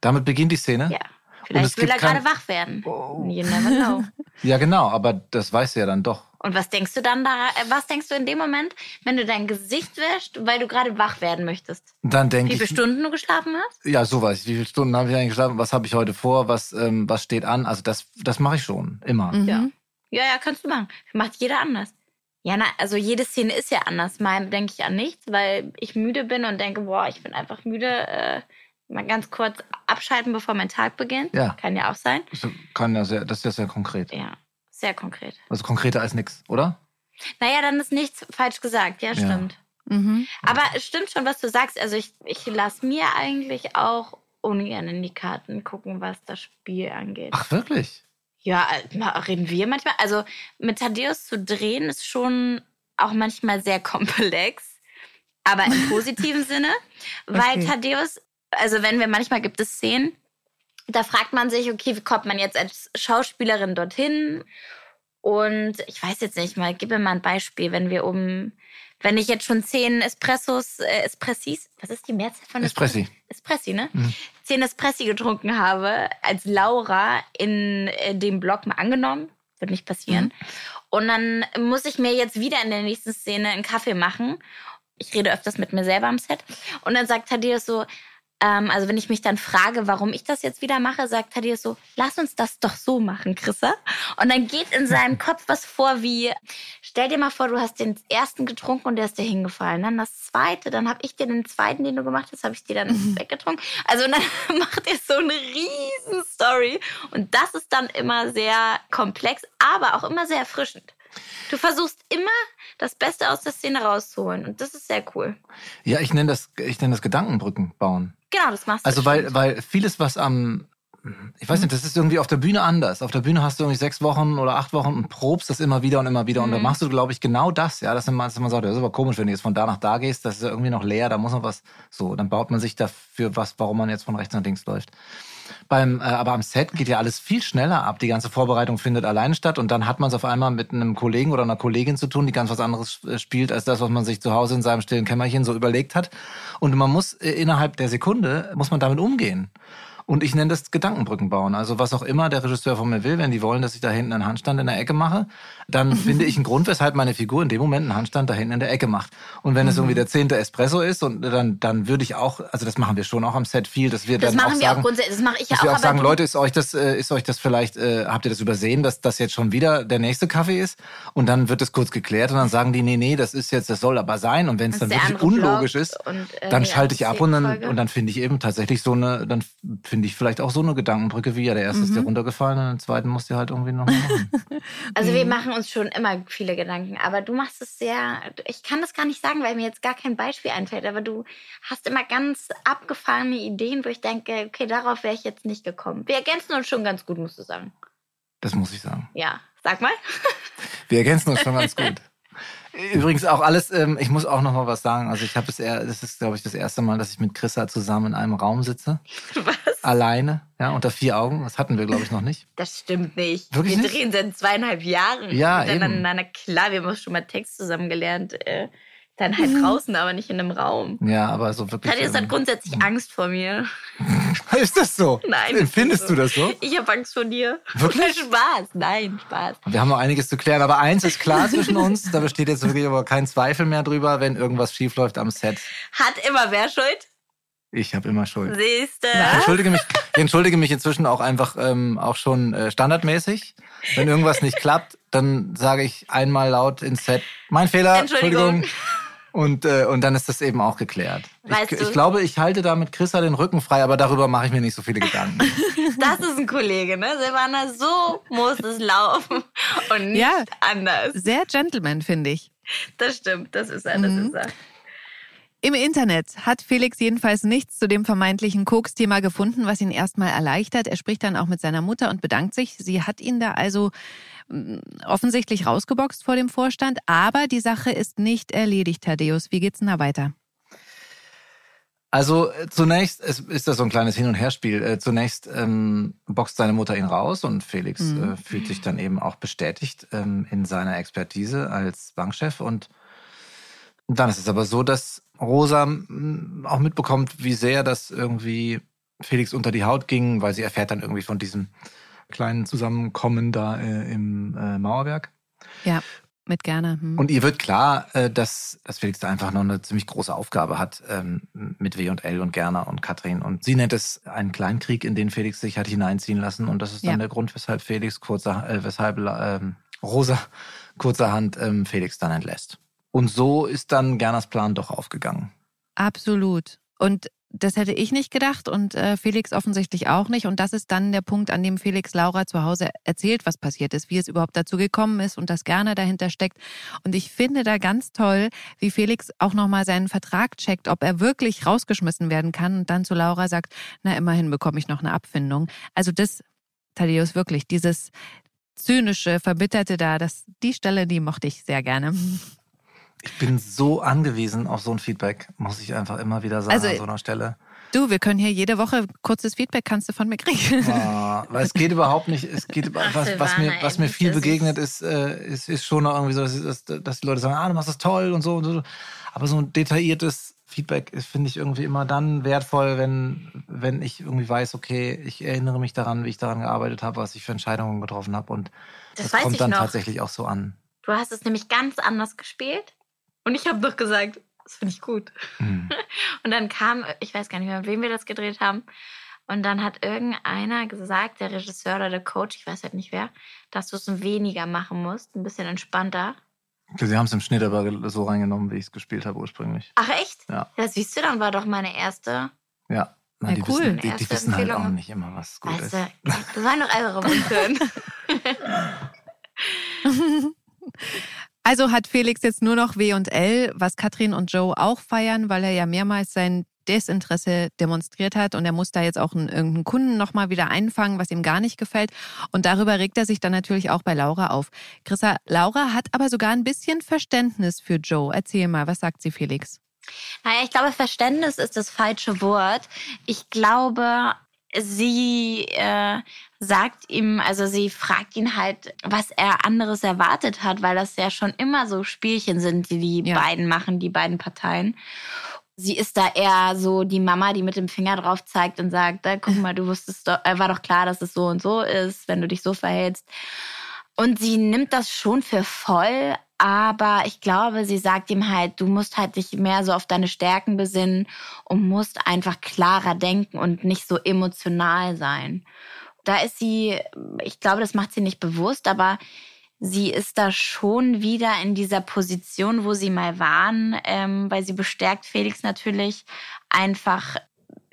Damit beginnt die Szene? Ja. Vielleicht will er gerade kein- wach werden. Oh. You never know. <laughs> Ja, genau, aber das weiß er ja dann doch. Und was denkst du dann da, äh, was denkst du in dem Moment, wenn du dein Gesicht wäschst, weil du gerade wach werden möchtest? Dann Wie denke viele ich, Stunden du geschlafen hast? ja, so weiß ich. Wie viele Stunden habe ich eigentlich geschlafen? Was habe ich heute vor? Was, ähm, was steht an? Also das, das mache ich schon, immer. Mhm. Ja. Ja, ja, kannst du machen. Macht jeder anders. Ja, na, also jede Szene ist ja anders. Mal denke ich an nichts, weil ich müde bin und denke, boah, ich bin einfach müde. Äh, mal ganz kurz abschalten, bevor mein Tag beginnt. Ja. Kann ja auch sein. Das kann ja sehr, das ist ja sehr konkret. Ja, sehr konkret. Also konkreter als nix, oder? Naja, dann ist nichts falsch gesagt. Ja, stimmt. Mhm. Aber es stimmt schon, was du sagst. Also ich, ich lasse mir eigentlich auch ungern in die Karten gucken, was das Spiel angeht. Ach, wirklich? Ja, reden wir manchmal. Also mit Thaddeus zu drehen ist schon auch manchmal sehr <laughs> komplex, aber im positiven Sinne, weil Okay. Thaddeus, also wenn wir manchmal gibt es Szenen, da fragt man sich, okay, wie kommt man jetzt als Schauspielerin dorthin? Und ich weiß jetzt nicht mal, gib mir mal ein Beispiel, wenn wir um, wenn ich jetzt schon zehn Espressos, äh, Espressis, was ist die Mehrzahl von Espressi. Espressi, ne? Mhm. Zehn Espressi getrunken habe, als Laura in äh, dem Blog mal angenommen, wird nicht passieren. Und dann muss ich mir jetzt wieder in der nächsten Szene einen Kaffee machen. Ich rede öfters mit mir selber am Set. Und dann sagt Thaddeus so, ähm, also wenn ich mich dann frage, warum ich das jetzt wieder mache, sagt Thaddeus so, lass uns das doch so machen, Chrissa. Und dann geht in seinem Kopf was vor wie, stell dir mal vor, du hast den ersten getrunken und der ist dir hingefallen. Dann das zweite, dann habe ich dir den zweiten, den du gemacht hast, habe ich dir dann weggetrunken. Also und dann <laughs> macht er so eine riesen Story. Und das ist dann immer sehr komplex, aber auch immer sehr erfrischend. Du versuchst immer das Beste aus der Szene rauszuholen. Und das ist sehr cool. Ja, ich nenne das, ich nenne das Gedankenbrücken bauen. Genau, das machst du. Also weil, stimmt. weil vieles, was am, ich weiß nicht, das ist irgendwie auf der Bühne anders. Auf der Bühne hast du irgendwie sechs Wochen oder acht Wochen und probst das immer wieder und immer wieder. Und dann Mhm. machst du, glaube ich, genau das. Ja, dass man, dass man sagt, das ist aber komisch, wenn du jetzt von da nach da gehst, das ist ja irgendwie noch leer, da muss noch was. So, dann baut man sich dafür was, warum man jetzt von rechts nach links läuft. Beim, äh, aber am Set geht ja alles viel schneller ab. Die ganze Vorbereitung findet alleine statt und dann hat man es auf einmal mit einem Kollegen oder einer Kollegin zu tun, die ganz was anderes äh, spielt als das, was man sich zu Hause in seinem stillen Kämmerchen so überlegt hat. Und man muss äh, innerhalb der Sekunde muss man damit umgehen. Und ich nenne das Gedankenbrücken bauen. Also was auch immer der Regisseur von mir will, wenn die wollen, dass ich da hinten einen Handstand in der Ecke mache, dann finde ich einen Grund, weshalb meine Figur in dem Moment einen Handstand da hinten in der Ecke macht. Und wenn es irgendwie der zehnte Espresso ist, und dann, dann würde ich auch, also das machen wir schon auch am Set viel, dass wir Das dann auch machen wir sagen, auch grundsätzlich. Das mache ich ja auch. wir auch sagen, Leute, ist euch das, äh, ist euch das vielleicht, äh, habt ihr das übersehen, dass das jetzt schon wieder der nächste Kaffee ist? Und dann wird es kurz geklärt und dann sagen die, nee, nee, das ist jetzt, das soll aber sein. Und wenn es Das dann wirklich unlogisch ist, und, äh, dann schalte ich ab und dann, Folge. und dann finde ich eben tatsächlich so eine, dann finde ich vielleicht auch so eine Gedankenbrücke wie, ja, der erste ist dir runtergefallen und den zweiten musst du halt irgendwie noch machen. <laughs> Also Mhm. wir machen uns schon immer viele Gedanken, aber du machst es sehr, ich kann das gar nicht sagen, weil mir jetzt gar kein Beispiel einfällt, aber du hast immer ganz abgefahrene Ideen, wo ich denke, okay, darauf wäre ich jetzt nicht gekommen. Wir ergänzen uns schon ganz gut, musst du sagen. Das muss ich sagen. Ja, sag mal. Wir ergänzen uns schon ganz gut. <laughs> Übrigens auch alles, ähm, ich muss auch noch mal was sagen. Also ich habe es eher, das ist, glaube ich, das erste Mal, dass ich mit Chrissa zusammen in einem Raum sitze. Was? Alleine, ja, unter vier Augen. Das hatten wir, glaube ich, noch nicht. Das stimmt nicht. Wirklich wir nicht? drehen seit zweieinhalb Jahren Ja, miteinander. Na klar, wir haben schon mal Text zusammen gelernt. Äh, dann halt draußen, aber nicht in einem Raum. Ja, aber so wirklich. Thaddeus hat grundsätzlich Angst vor mir. <laughs> ist das so? Nein. Empfindest du das so? Ich habe Angst vor dir. Wirklich? <laughs> Spaß. Nein, Spaß. Wir haben noch einiges zu klären, aber eins ist klar zwischen uns, da besteht jetzt wirklich aber kein Zweifel mehr drüber, wenn irgendwas schiefläuft am Set. Hat immer wer Schuld? Ich habe immer Schuld. Siehste. Ich entschuldige mich, ich entschuldige mich inzwischen auch einfach ähm, auch schon äh, standardmäßig. Wenn irgendwas nicht klappt, dann sage ich einmal laut ins Set, mein Fehler, Entschuldigung. Und, äh, und dann ist das eben auch geklärt. Weißt ich, du- ich glaube, ich halte da mit Chrissa den Rücken frei, aber darüber mache ich mir nicht so viele Gedanken. <laughs> Das ist ein Kollege, ne? Silvana, so muss es laufen und nicht Ja. anders. Sehr Gentleman, finde ich. Das stimmt, das ist er, das Mhm. ist er. Im Internet hat Felix jedenfalls nichts zu dem vermeintlichen Koks-Thema gefunden, was ihn erstmal erleichtert. Er spricht dann auch mit seiner Mutter und bedankt sich. Sie hat ihn da also offensichtlich rausgeboxt vor dem Vorstand. Aber die Sache ist nicht erledigt, Thaddeus. Wie geht's denn da weiter? Also äh, zunächst ist das so ein kleines Hin- und Herspiel. Äh, zunächst ähm, boxt seine Mutter ihn raus und Felix äh, fühlt sich dann eben auch bestätigt ähm, in seiner Expertise als Bankchef. Und dann ist es aber so, dass Rosa mm, auch mitbekommt, wie sehr das irgendwie Felix unter die Haut ging, weil sie erfährt dann irgendwie von diesem kleinen Zusammenkommen da äh, im äh, Mauerwerk. Ja, mit gerne. Hm. Und ihr wird klar, äh, dass, dass Felix da einfach noch eine ziemlich große Aufgabe hat ähm, mit W und L und Gerner und Katrin. Und sie nennt es einen Kleinkrieg, in den Felix sich hat hineinziehen lassen. Und das ist dann Ja. der Grund, weshalb Felix kurzer, äh, weshalb ähm, Rosa kurzerhand ähm, Felix dann entlässt. Und so ist dann Gerners Plan doch aufgegangen. Absolut. Und das hätte ich nicht gedacht und äh, Felix offensichtlich auch nicht. Und das ist dann der Punkt, an dem Felix Laura zu Hause erzählt, was passiert ist, wie es überhaupt dazu gekommen ist und dass gerne dahinter steckt. Und ich finde da ganz toll, wie Felix auch nochmal seinen Vertrag checkt, ob er wirklich rausgeschmissen werden kann und dann zu Laura sagt, na immerhin bekomme ich noch eine Abfindung. Also das, Thaddeus, wirklich, dieses zynische, verbitterte da, das, die Stelle, die mochte ich sehr gerne. Ich bin so angewiesen auf so ein Feedback, muss ich einfach immer wieder sagen Also- an so einer Stelle. Du, wir können hier jede Woche kurzes Feedback kannst du von mir kriegen. Ah, weil es geht überhaupt nicht, es geht Ach, was, was mir, was mir viel das ist- begegnet ist, äh, ist, ist schon noch irgendwie so, dass, dass, dass die Leute sagen, ah, du machst das toll und so und so. Aber so ein detailliertes Feedback ist, finde ich irgendwie immer dann wertvoll, wenn, wenn ich irgendwie weiß, okay, ich erinnere mich daran, wie ich daran gearbeitet habe, was ich für Entscheidungen getroffen habe und Das das, kommt dann noch. tatsächlich auch so an. Du hast es nämlich ganz anders gespielt. Und ich habe doch gesagt, das finde ich gut. Hm. <laughs> Und dann kam, ich weiß gar nicht mehr, mit wem wir das gedreht haben. Und dann hat irgendeiner gesagt, der Regisseur oder der Coach, ich weiß halt nicht wer, dass du es weniger machen musst, ein bisschen entspannter. Sie haben es im Schnitt aber so reingenommen, wie ich es gespielt habe ursprünglich. Ach echt? Ja. Ja, siehst du, dann war doch meine erste, Ja. Nein, Ja, die cool. wissen, die, die wissen halt auch nicht immer, was gut weißt ist. du, du sollen doch einfach Mund hören. Also hat Felix jetzt nur noch W und L, was Katrin und Joe auch feiern, weil er ja mehrmals sein Desinteresse demonstriert hat und er muss da jetzt auch einen, irgendeinen Kunden nochmal wieder einfangen, was ihm gar nicht gefällt. Und darüber regt er sich dann natürlich auch bei Laura auf. Chrissa, Laura hat aber sogar ein bisschen Verständnis für Joe. Erzähl mal, was sagt sie Felix? Naja, ich glaube, Verständnis ist das falsche Wort. Ich glaube, sie äh, sagt ihm, also sie fragt ihn halt, was er anderes erwartet hat, weil das ja schon immer so Spielchen sind, die die ja. beiden machen, die beiden Parteien. Sie ist da eher so die Mama, die mit dem Finger drauf zeigt und sagt, guck mal, du wusstest doch, äh, war doch klar, dass es so und so ist, wenn du dich so verhältst. Und sie nimmt das schon für voll, aber ich glaube, sie sagt ihm halt, du musst halt dich mehr so auf deine Stärken besinnen und musst einfach klarer denken und nicht so emotional sein. Da ist sie, ich glaube, das macht sie nicht bewusst, aber sie ist da schon wieder in dieser Position, wo sie mal waren, ähm, weil sie bestärkt Felix natürlich einfach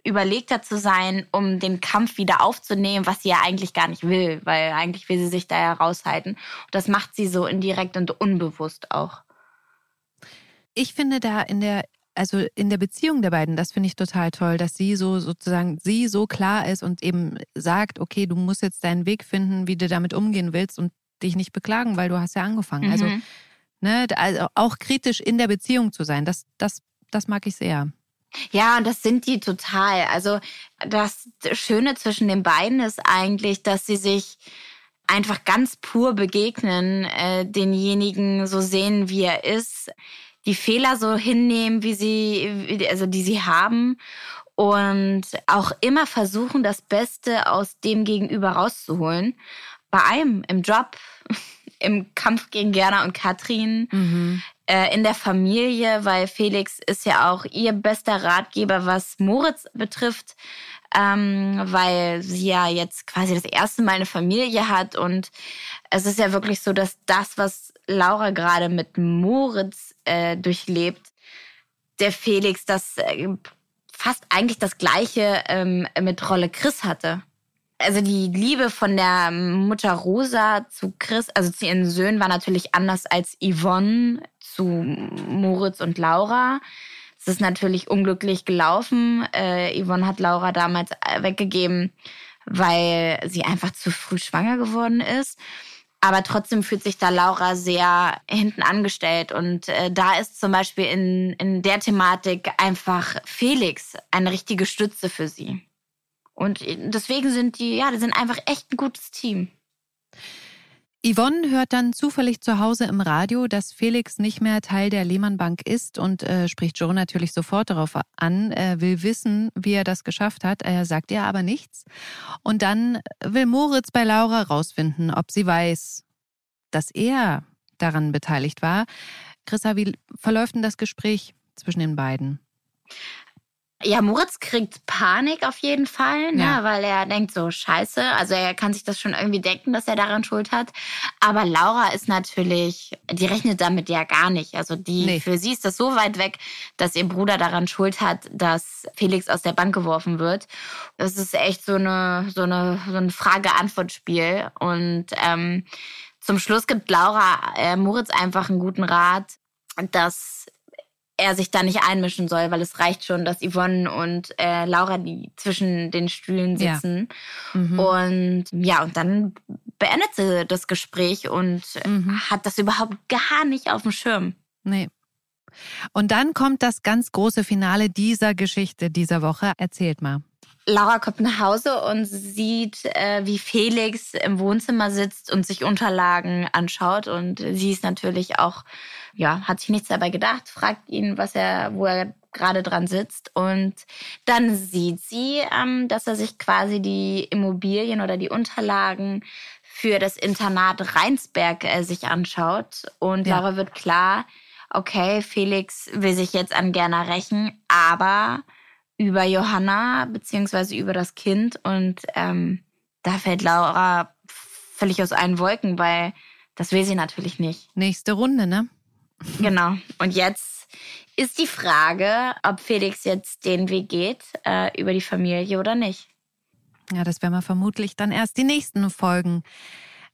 überlegter zu sein, um den Kampf wieder aufzunehmen, was sie ja eigentlich gar nicht will, weil eigentlich will sie sich da ja raushalten. Und das macht sie so indirekt und unbewusst auch. Ich finde da in der also in der Beziehung der beiden, das finde ich total toll, dass sie so sozusagen, sie so klar ist und eben sagt, okay, du musst jetzt deinen Weg finden, wie du damit umgehen willst und dich nicht beklagen, weil du hast ja angefangen. Also, mhm. Also, ne, also auch kritisch in der Beziehung zu sein, das, das, das mag ich sehr. Ja, und das sind die total. Also das Schöne zwischen den beiden ist eigentlich, dass sie sich einfach ganz pur begegnen, äh, denjenigen so sehen, wie er ist, die Fehler so hinnehmen, wie sie, also die sie haben und auch immer versuchen, das Beste aus dem Gegenüber rauszuholen. Bei einem im Job, im Kampf gegen Gerda und Katrin, mhm. äh, in der Familie, weil Felix ist ja auch ihr bester Ratgeber, was Moritz betrifft, ähm, weil sie ja jetzt quasi das erste Mal eine Familie hat. Und es ist ja wirklich so, dass das, was Laura gerade mit Moritz äh, durchlebt, der Felix das äh, fast eigentlich das gleiche ähm, mit Rolle Chris hatte also die Liebe von der Mutter Rosa zu Chris, also zu ihren Söhnen, war natürlich anders als Yvonne zu Moritz und Laura. Es ist natürlich unglücklich gelaufen. Äh, Yvonne hat Laura damals äh, weggegeben, weil sie einfach zu früh schwanger geworden ist. Aber trotzdem fühlt sich da Laura sehr hinten angestellt. Und äh, da ist zum Beispiel in, in der Thematik einfach Felix eine richtige Stütze für sie. Und deswegen sind die, ja, die sind einfach echt ein gutes Team. Yvonne hört dann zufällig zu Hause im Radio, dass Felix nicht mehr Teil der Lehmann Bank ist und äh, spricht Joe natürlich sofort darauf an, er will wissen, wie er das geschafft hat. Er sagt ihr aber nichts. Und dann will Moritz bei Laura rausfinden, ob sie weiß, dass er daran beteiligt war. Chrissa, wie verläuft denn das Gespräch zwischen den beiden? Ja, Moritz kriegt Panik auf jeden Fall, ne, ja. weil er denkt so, scheiße, also er kann sich das schon irgendwie denken, dass er daran Schuld hat. Aber Laura ist natürlich, die rechnet damit ja gar nicht. Also die, nee. für sie ist das so weit weg, dass ihr Bruder daran Schuld hat, dass Felix aus der Bank geworfen wird. Das ist echt so eine, so eine, so ein Frage-Antwort-Spiel. Und ähm, zum Schluss gibt Laura äh, Moritz einfach einen guten Rat, dass er sich da nicht einmischen soll, weil es reicht schon, dass Yvonne und äh, Laura die zwischen den Stühlen sitzen. Ja. Mhm. Und ja, und dann beendet sie das Gespräch und mhm. hat das überhaupt gar nicht auf dem Schirm. Nee. Und dann kommt das ganz große Finale dieser Geschichte dieser Woche. Erzählt mal. Laura kommt nach Hause und sieht, äh, wie Felix im Wohnzimmer sitzt und sich Unterlagen anschaut. Und sie ist natürlich auch, ja, hat sich nichts dabei gedacht, fragt ihn, was er, wo er gerade dran sitzt. Und dann sieht sie, ähm, dass er sich quasi die Immobilien oder die Unterlagen für das Internat Rheinsberg äh, sich anschaut. Und ja. Laura wird klar, okay, Felix will sich jetzt an Gerner rächen, aber über Johanna beziehungsweise über das Kind und ähm, da fällt Laura völlig aus allen Wolken, weil das will sie natürlich nicht. Nächste Runde, ne? <laughs> <laughs> Genau. Und jetzt ist die Frage, ob Felix jetzt den Weg geht äh, über die Familie oder nicht. Ja, das werden wir vermutlich dann erst die nächsten Folgen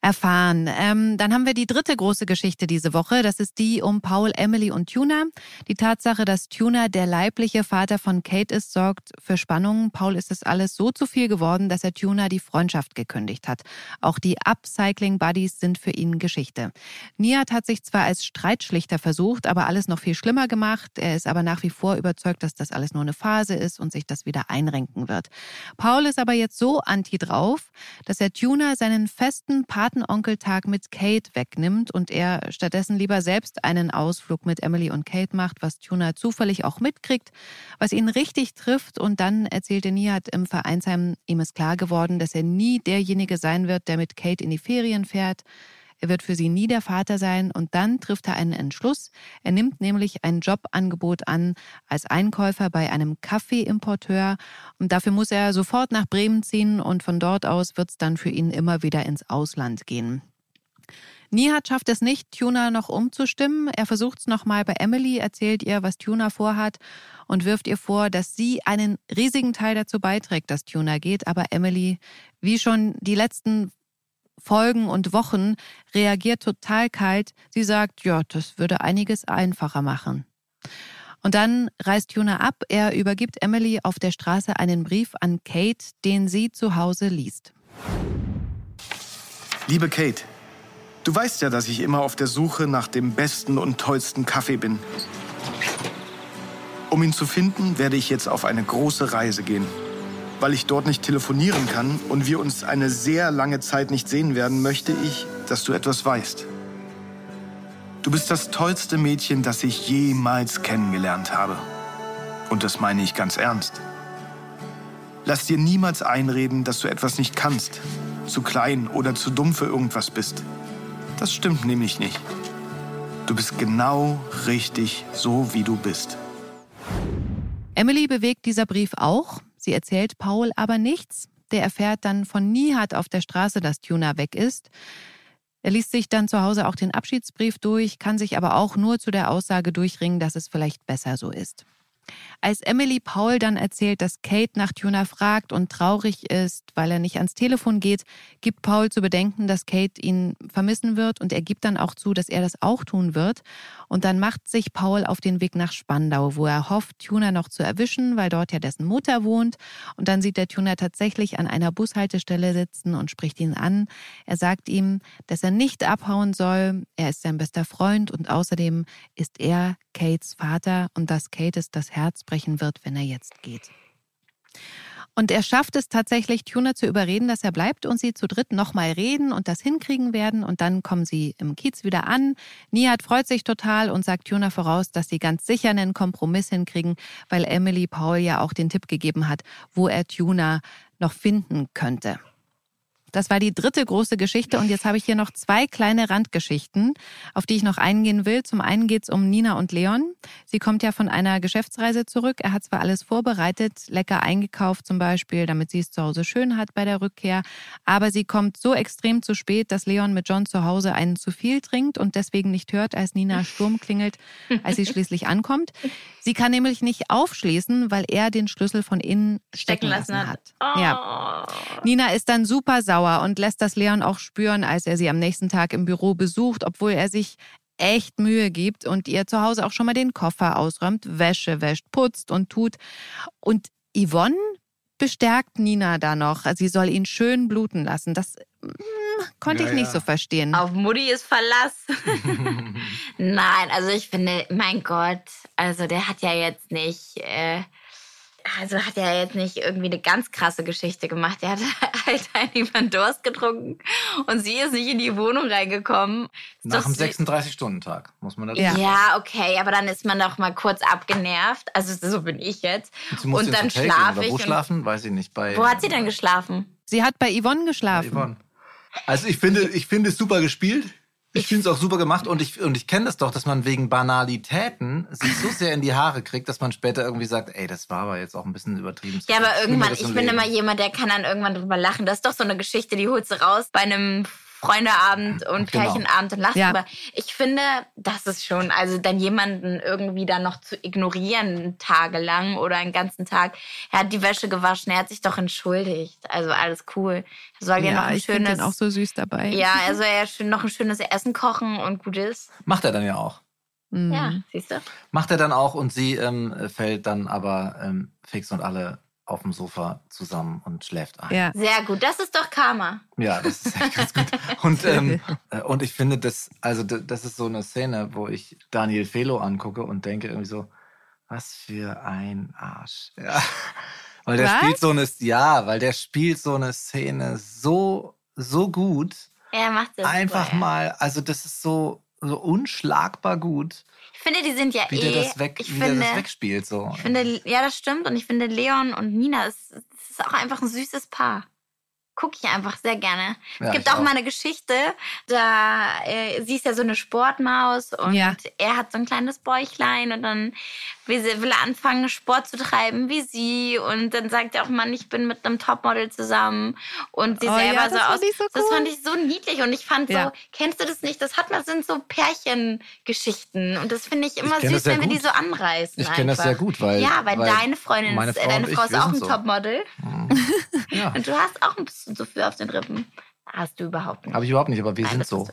erfahren. Ähm, dann haben wir die dritte große Geschichte diese Woche. Das ist die um Paul, Emily und Tuna. Die Tatsache, dass Tuna der leibliche Vater von Kate ist, sorgt für Spannungen. Paul ist es alles so zu viel geworden, dass er Tuna die Freundschaft gekündigt hat. Auch die Upcycling-Buddies sind für ihn Geschichte. Nihat hat sich zwar als Streitschlichter versucht, aber alles noch viel schlimmer gemacht. Er ist aber nach wie vor überzeugt, dass das alles nur eine Phase ist und sich das wieder einrenken wird. Paul ist aber jetzt so anti drauf, dass er Tuna seinen festen Partner Patenonkeltag mit Kate wegnimmt und er stattdessen lieber selbst einen Ausflug mit Emily und Kate macht, was Tuna zufällig auch mitkriegt, was ihn richtig trifft. Und dann erzählte Nihat im Vereinsheim, ihm ist klar geworden, dass er nie derjenige sein wird, der mit Kate in die Ferien fährt. Er wird für sie nie der Vater sein und dann trifft er einen Entschluss. Er nimmt nämlich ein Jobangebot an als Einkäufer bei einem Kaffeeimporteur und dafür muss er sofort nach Bremen ziehen und von dort aus wird es dann für ihn immer wieder ins Ausland gehen. Nihat schafft es nicht, Tuna noch umzustimmen. Er versucht es nochmal bei Emily, erzählt ihr, was Tuna vorhat und wirft ihr vor, dass sie einen riesigen Teil dazu beiträgt, dass Tuna geht. Aber Emily, wie schon die letzten Folgen und Wochen reagiert total kalt. Sie sagt, ja, das würde einiges einfacher machen. Und dann reist Juna ab. Er übergibt Emily auf der Straße einen Brief an Kate, den sie zu Hause liest. Liebe Kate, du weißt ja, dass ich immer auf der Suche nach dem besten und tollsten Kaffee bin. Um ihn zu finden, werde ich jetzt auf eine große Reise gehen weil ich dort nicht telefonieren kann und wir uns eine sehr lange Zeit nicht sehen werden, möchte ich, dass du etwas weißt. Du bist das tollste Mädchen, das ich jemals kennengelernt habe. Und das meine ich ganz ernst. Lass dir niemals einreden, dass du etwas nicht kannst, zu klein oder zu dumm für irgendwas bist. Das stimmt nämlich nicht. Du bist genau richtig so, wie du bist. Emily bewegt dieser Brief auch. Sie erzählt Paul aber nichts. Der erfährt dann von Nihat auf der Straße, dass Tuna weg ist. Er liest sich dann zu Hause auch den Abschiedsbrief durch, kann sich aber auch nur zu der Aussage durchringen, dass es vielleicht besser so ist. Als Emily Paul dann erzählt, dass Kate nach Tuna fragt und traurig ist, weil er nicht ans Telefon geht, gibt Paul zu bedenken, dass Kate ihn vermissen wird und er gibt dann auch zu, dass er das auch tun wird. Und dann macht sich Paul auf den Weg nach Spandau, wo er hofft, Tuna noch zu erwischen, weil dort ja dessen Mutter wohnt. Und dann sieht der Tuna tatsächlich an einer Bushaltestelle sitzen und spricht ihn an. Er sagt ihm, dass er nicht abhauen soll. Er ist sein bester Freund und außerdem ist er Kates Vater und dass Kate es das Herz brechen wird, wenn er jetzt geht. Und er schafft es tatsächlich, Tuna zu überreden, dass er bleibt und sie zu dritt nochmal reden und das hinkriegen werden. Und dann kommen sie im Kiez wieder an. Nihat freut sich total und sagt Tuna voraus, dass sie ganz sicher einen Kompromiss hinkriegen, weil Emily Paul ja auch den Tipp gegeben hat, wo er Tuna noch finden könnte. Das war die dritte große Geschichte und jetzt habe ich hier noch zwei kleine Randgeschichten, auf die ich noch eingehen will. Zum einen geht es um Nina und Leon. Sie kommt ja von einer Geschäftsreise zurück. Er hat zwar alles vorbereitet, lecker eingekauft zum Beispiel, damit sie es zu Hause schön hat bei der Rückkehr, aber sie kommt so extrem zu spät, dass Leon mit John zu Hause einen zu viel trinkt und deswegen nicht hört, als Nina <laughs> Sturm klingelt, als sie schließlich ankommt. Sie kann nämlich nicht aufschließen, weil er den Schlüssel von innen stecken, lassen hat. hat. Oh. Ja. Nina ist dann super sauer sauer und lässt das Leon auch spüren, als er sie am nächsten Tag im Büro besucht, obwohl er sich echt Mühe gibt und ihr zu Hause auch schon mal den Koffer ausräumt, Wäsche wäscht, putzt und tut. Und Yvonne bestärkt Nina da noch. Sie soll ihn schön bluten lassen. Das hm, konnte ja, ich nicht ja. so verstehen. Auf Mutti ist Verlass. <laughs> Nein, also ich finde, mein Gott, also der hat ja jetzt nicht. Äh also hat er jetzt nicht irgendwie eine ganz krasse Geschichte gemacht. Er hat halt einen Van Durst getrunken und sie ist nicht in die Wohnung reingekommen. Nach dem 36-Stunden-Tag, muss man das ja. sagen. Ja, okay, aber dann ist man doch mal kurz abgenervt. Also so bin ich jetzt. Und, und dann schlafe ich. Wo schlafen? Weiß ich nicht. Bei, wo hat sie denn geschlafen? Sie hat bei Yvonne geschlafen. Bei Yvonne. Also ich finde, ich finde es super gespielt. Ich finde es auch super gemacht und ich, und ich kenne das doch, dass man wegen Banalitäten sich so sehr in die Haare kriegt, dass man später irgendwie sagt, ey, das war aber jetzt auch ein bisschen übertrieben. Ja, aber irgendwann, ich bin immer jemand, der kann dann irgendwann drüber lachen. Das ist doch so eine Geschichte, die holst du raus bei einem Freundeabend und Genau. Pärchenabend und lacht Ja. drüber. Ich finde, das ist schon, also dann jemanden irgendwie dann noch zu ignorieren tagelang oder einen ganzen Tag. Er hat die Wäsche gewaschen, er hat sich doch entschuldigt. Also alles cool. Er soll ja, noch Ja, ein ich finde schönes, den auch so süß dabei. ja, er <laughs> soll ja schön, noch ein schönes Essen kochen und gut ist. Macht er dann ja auch. Mhm. Ja, siehst du? Macht er dann auch und sie ähm, fällt dann aber ähm, fix und alle auf dem Sofa zusammen und schläft ein. Ja. Sehr gut. Das ist doch Karma. Ja, das ist echt ganz gut. Und, ähm, äh, und ich finde, das, also das ist so eine Szene, wo ich Daniel Felo angucke und denke irgendwie so, was für ein Arsch. <laughs> Ja. Weil der Was? spielt so eine, ja, weil der spielt so eine Szene so, so gut. Er macht das Einfach super, mal, also das ist so, so unschlagbar gut, Ich finde, die sind ja wie eh. der das weg, ich wie finde, der das wegspielt. So. Ich finde, ja, das stimmt. Und ich finde, Leon und Nina, ist, das ist auch einfach ein süßes Paar. Gucke ich einfach sehr gerne. Ja, es gibt ich auch, mal eine Geschichte, da äh, sie ist ja so eine Sportmaus und Ja. er hat so ein kleines Bäuchlein und dann will, sie, will er anfangen, Sport zu treiben wie sie und dann sagt er auch, Mann, ich bin mit einem Topmodel zusammen und sie Oh selber ja, so das aus. fand ich so Das cool. fand ich so niedlich und ich fand Ja. so, kennst du das nicht? Das hat man, sind so Pärchengeschichten und das finde ich immer das süß, wenn wir die gut. so anreißen. Ich kenn das sehr gut, weil- Ja, weil, weil deine Freundin meine ist, Frau deine und Frau ich, ist auch ein so. Topmodel Ja, <laughs> und du hast auch ein bisschen so viel auf den Rippen. Hast du überhaupt nicht. habe ich überhaupt nicht, aber wir Nein, sind so.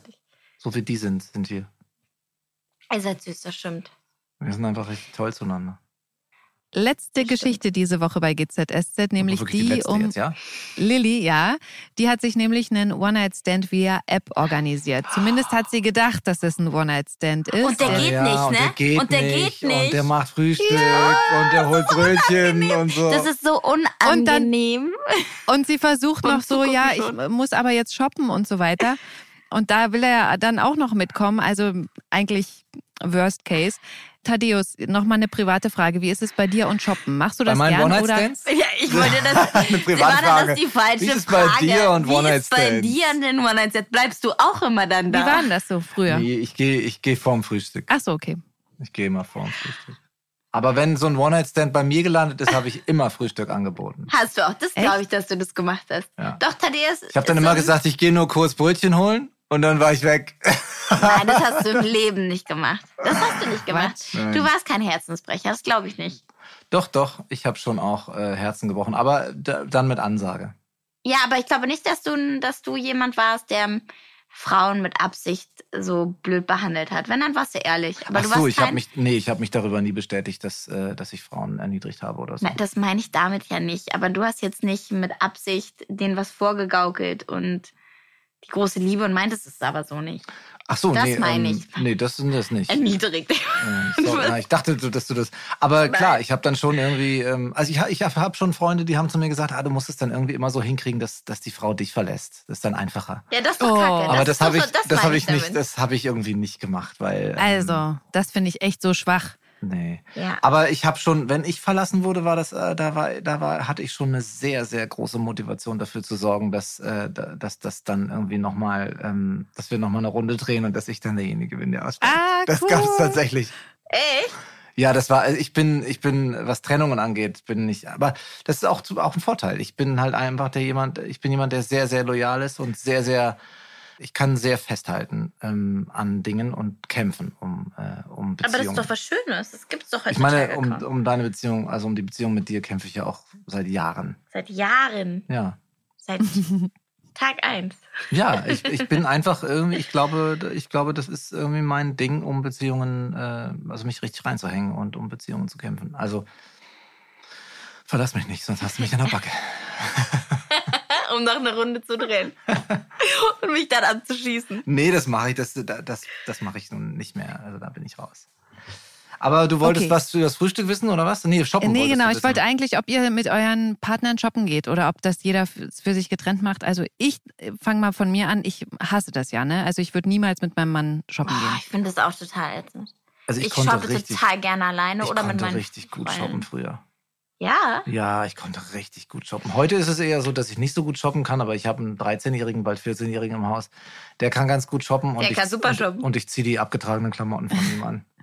So wie die sind, sind wir. Ihr seid süß, das stimmt. Wir sind einfach richtig toll zueinander. Letzte Stimmt. Geschichte diese Woche bei GZSZ, nämlich die, letzte um jetzt, ja? Lilly, ja. Die hat sich nämlich einen One-Night-Stand via App organisiert. Zumindest hat sie gedacht, dass es ein One-Night-Stand ist. Und der Der- geht ja, nicht, und ne? Der geht Und der nicht, geht nicht. Und der macht Frühstück und der holt Brötchen und so. Das ist so unangenehm. Und sie versucht noch so, ja, ich muss aber jetzt shoppen und so weiter. Und da will er ja dann auch noch mitkommen. Also eigentlich Worst Case. Thaddeus, noch mal eine private Frage. Wie ist es bei dir und shoppen? Machst du Bei das meinen gern oder? One-Night-Stands? <laughs> ja, ich wollte das. <laughs> Eine War Privatfrage. das die falsche Wie ist es bei Frage? dir und Wie ist bei dir und den One-Night-Stand? Bleibst du auch immer dann Wie da? war denn das so früher? Nee, ich gehe ich geh vorm Frühstück. Ach so, okay. Ich gehe immer vorm Frühstück. Aber wenn so ein One-Night-Stand bei mir gelandet ist, habe ich immer Frühstück angeboten. Hast du auch. Das glaube ich, dass du das gemacht hast. Ja. Doch, Thaddeus. Ich habe dann immer gesagt, ich gehe nur kurz Brötchen holen und dann war ich weg. Nein, das hast du im <laughs> Leben nicht gemacht. Das hast du nicht gemacht. Du warst kein Herzensbrecher, das glaube ich nicht. Doch, doch, ich habe schon auch äh, Herzen gebrochen, aber da, dann mit Ansage. Ja, aber ich glaube nicht, dass du, dass du jemand warst, der ähm, Frauen mit Absicht so blöd behandelt hat. Wenn, dann warst du ehrlich. Aber Ach du so, warst ich habe mich, nee, ich habe mich darüber nie bestätigt, dass, äh, dass ich Frauen erniedrigt habe oder so. Na, das meine ich damit ja nicht. Aber du hast jetzt nicht mit Absicht denen was vorgegaukelt und die große Liebe und meintest es aber so nicht. Ach so, das nee, meine ähm, ich. nee, das sind das nicht. Erniedrigt. Äh, sorry, na, <laughs> ich dachte, dass du das. Aber klar, ich habe dann schon irgendwie, ähm, also ich, ich habe hab schon Freunde, die haben zu mir gesagt, ah, du musst es dann irgendwie immer so hinkriegen, dass, dass die Frau dich verlässt. Das ist dann einfacher. Ja, das ist doch Oh. kacke. Aber das, ist habe ich, das, meine habe ich nicht, damit. das habe ich irgendwie nicht gemacht, weil. Ähm, Also, das finde ich echt so schwach. Nee. Ja. Aber ich habe schon, wenn ich verlassen wurde, war das, äh, da war, da war, hatte ich schon eine sehr, sehr große Motivation dafür zu sorgen, dass, äh, da- dass das dann irgendwie nochmal, ähm, dass wir nochmal eine Runde drehen und dass ich dann derjenige bin, der aussteigt. Ah, <laughs> das cool. gab es tatsächlich. Echt? Ja, das war, also ich bin, ich bin, was Trennungen angeht, bin nicht, aber das ist auch, auch ein Vorteil. Ich bin halt einfach der jemand, ich bin jemand, der sehr, sehr loyal ist und sehr, sehr, ich kann sehr festhalten ähm, an Dingen und kämpfen um, äh, um Beziehungen. Aber das ist doch was Schönes. Das gibt's doch Ich heutzutage meine, um, um deine Beziehung, also um die Beziehung mit dir kämpfe ich ja auch seit Jahren. Seit Jahren. Ja. Seit <laughs> Tag eins. Ja, ich, <laughs> ich bin einfach irgendwie, ich glaube, ich glaube, das ist irgendwie mein Ding, um Beziehungen, äh, also mich richtig reinzuhängen und um Beziehungen zu kämpfen. Also verlass mich nicht, sonst hast du mich an der Backe. <laughs> um noch eine Runde zu drehen. <laughs> und mich dann abzuschießen. Nee, das mache ich, das, das, das mache ich nun nicht mehr. Also da bin ich raus. Aber du wolltest Okay. was für das Frühstück wissen oder was? Nee, shoppen Nee, genau. du Ich wollte eigentlich, ob ihr mit euren Partnern shoppen geht oder ob das jeder für sich getrennt macht. Also ich fange mal von mir an. Ich hasse das ja, ne? Also ich würde niemals mit meinem Mann shoppen Oh, gehen. ich finde das auch total ätzend. Also ich, Ich, konnte shoppe richtig, total gerne alleine ich oder mit konnte meinen richtig gut Freunden. shoppen früher. Ja. Ja, ich konnte richtig gut shoppen. Heute ist es eher so, dass ich nicht so gut shoppen kann, aber ich habe einen 13-Jährigen, bald 14-Jährigen im Haus. Der kann ganz gut shoppen. Und Der ich, kann super und, shoppen. Und ich ziehe die abgetragenen Klamotten von ihm an. <laughs>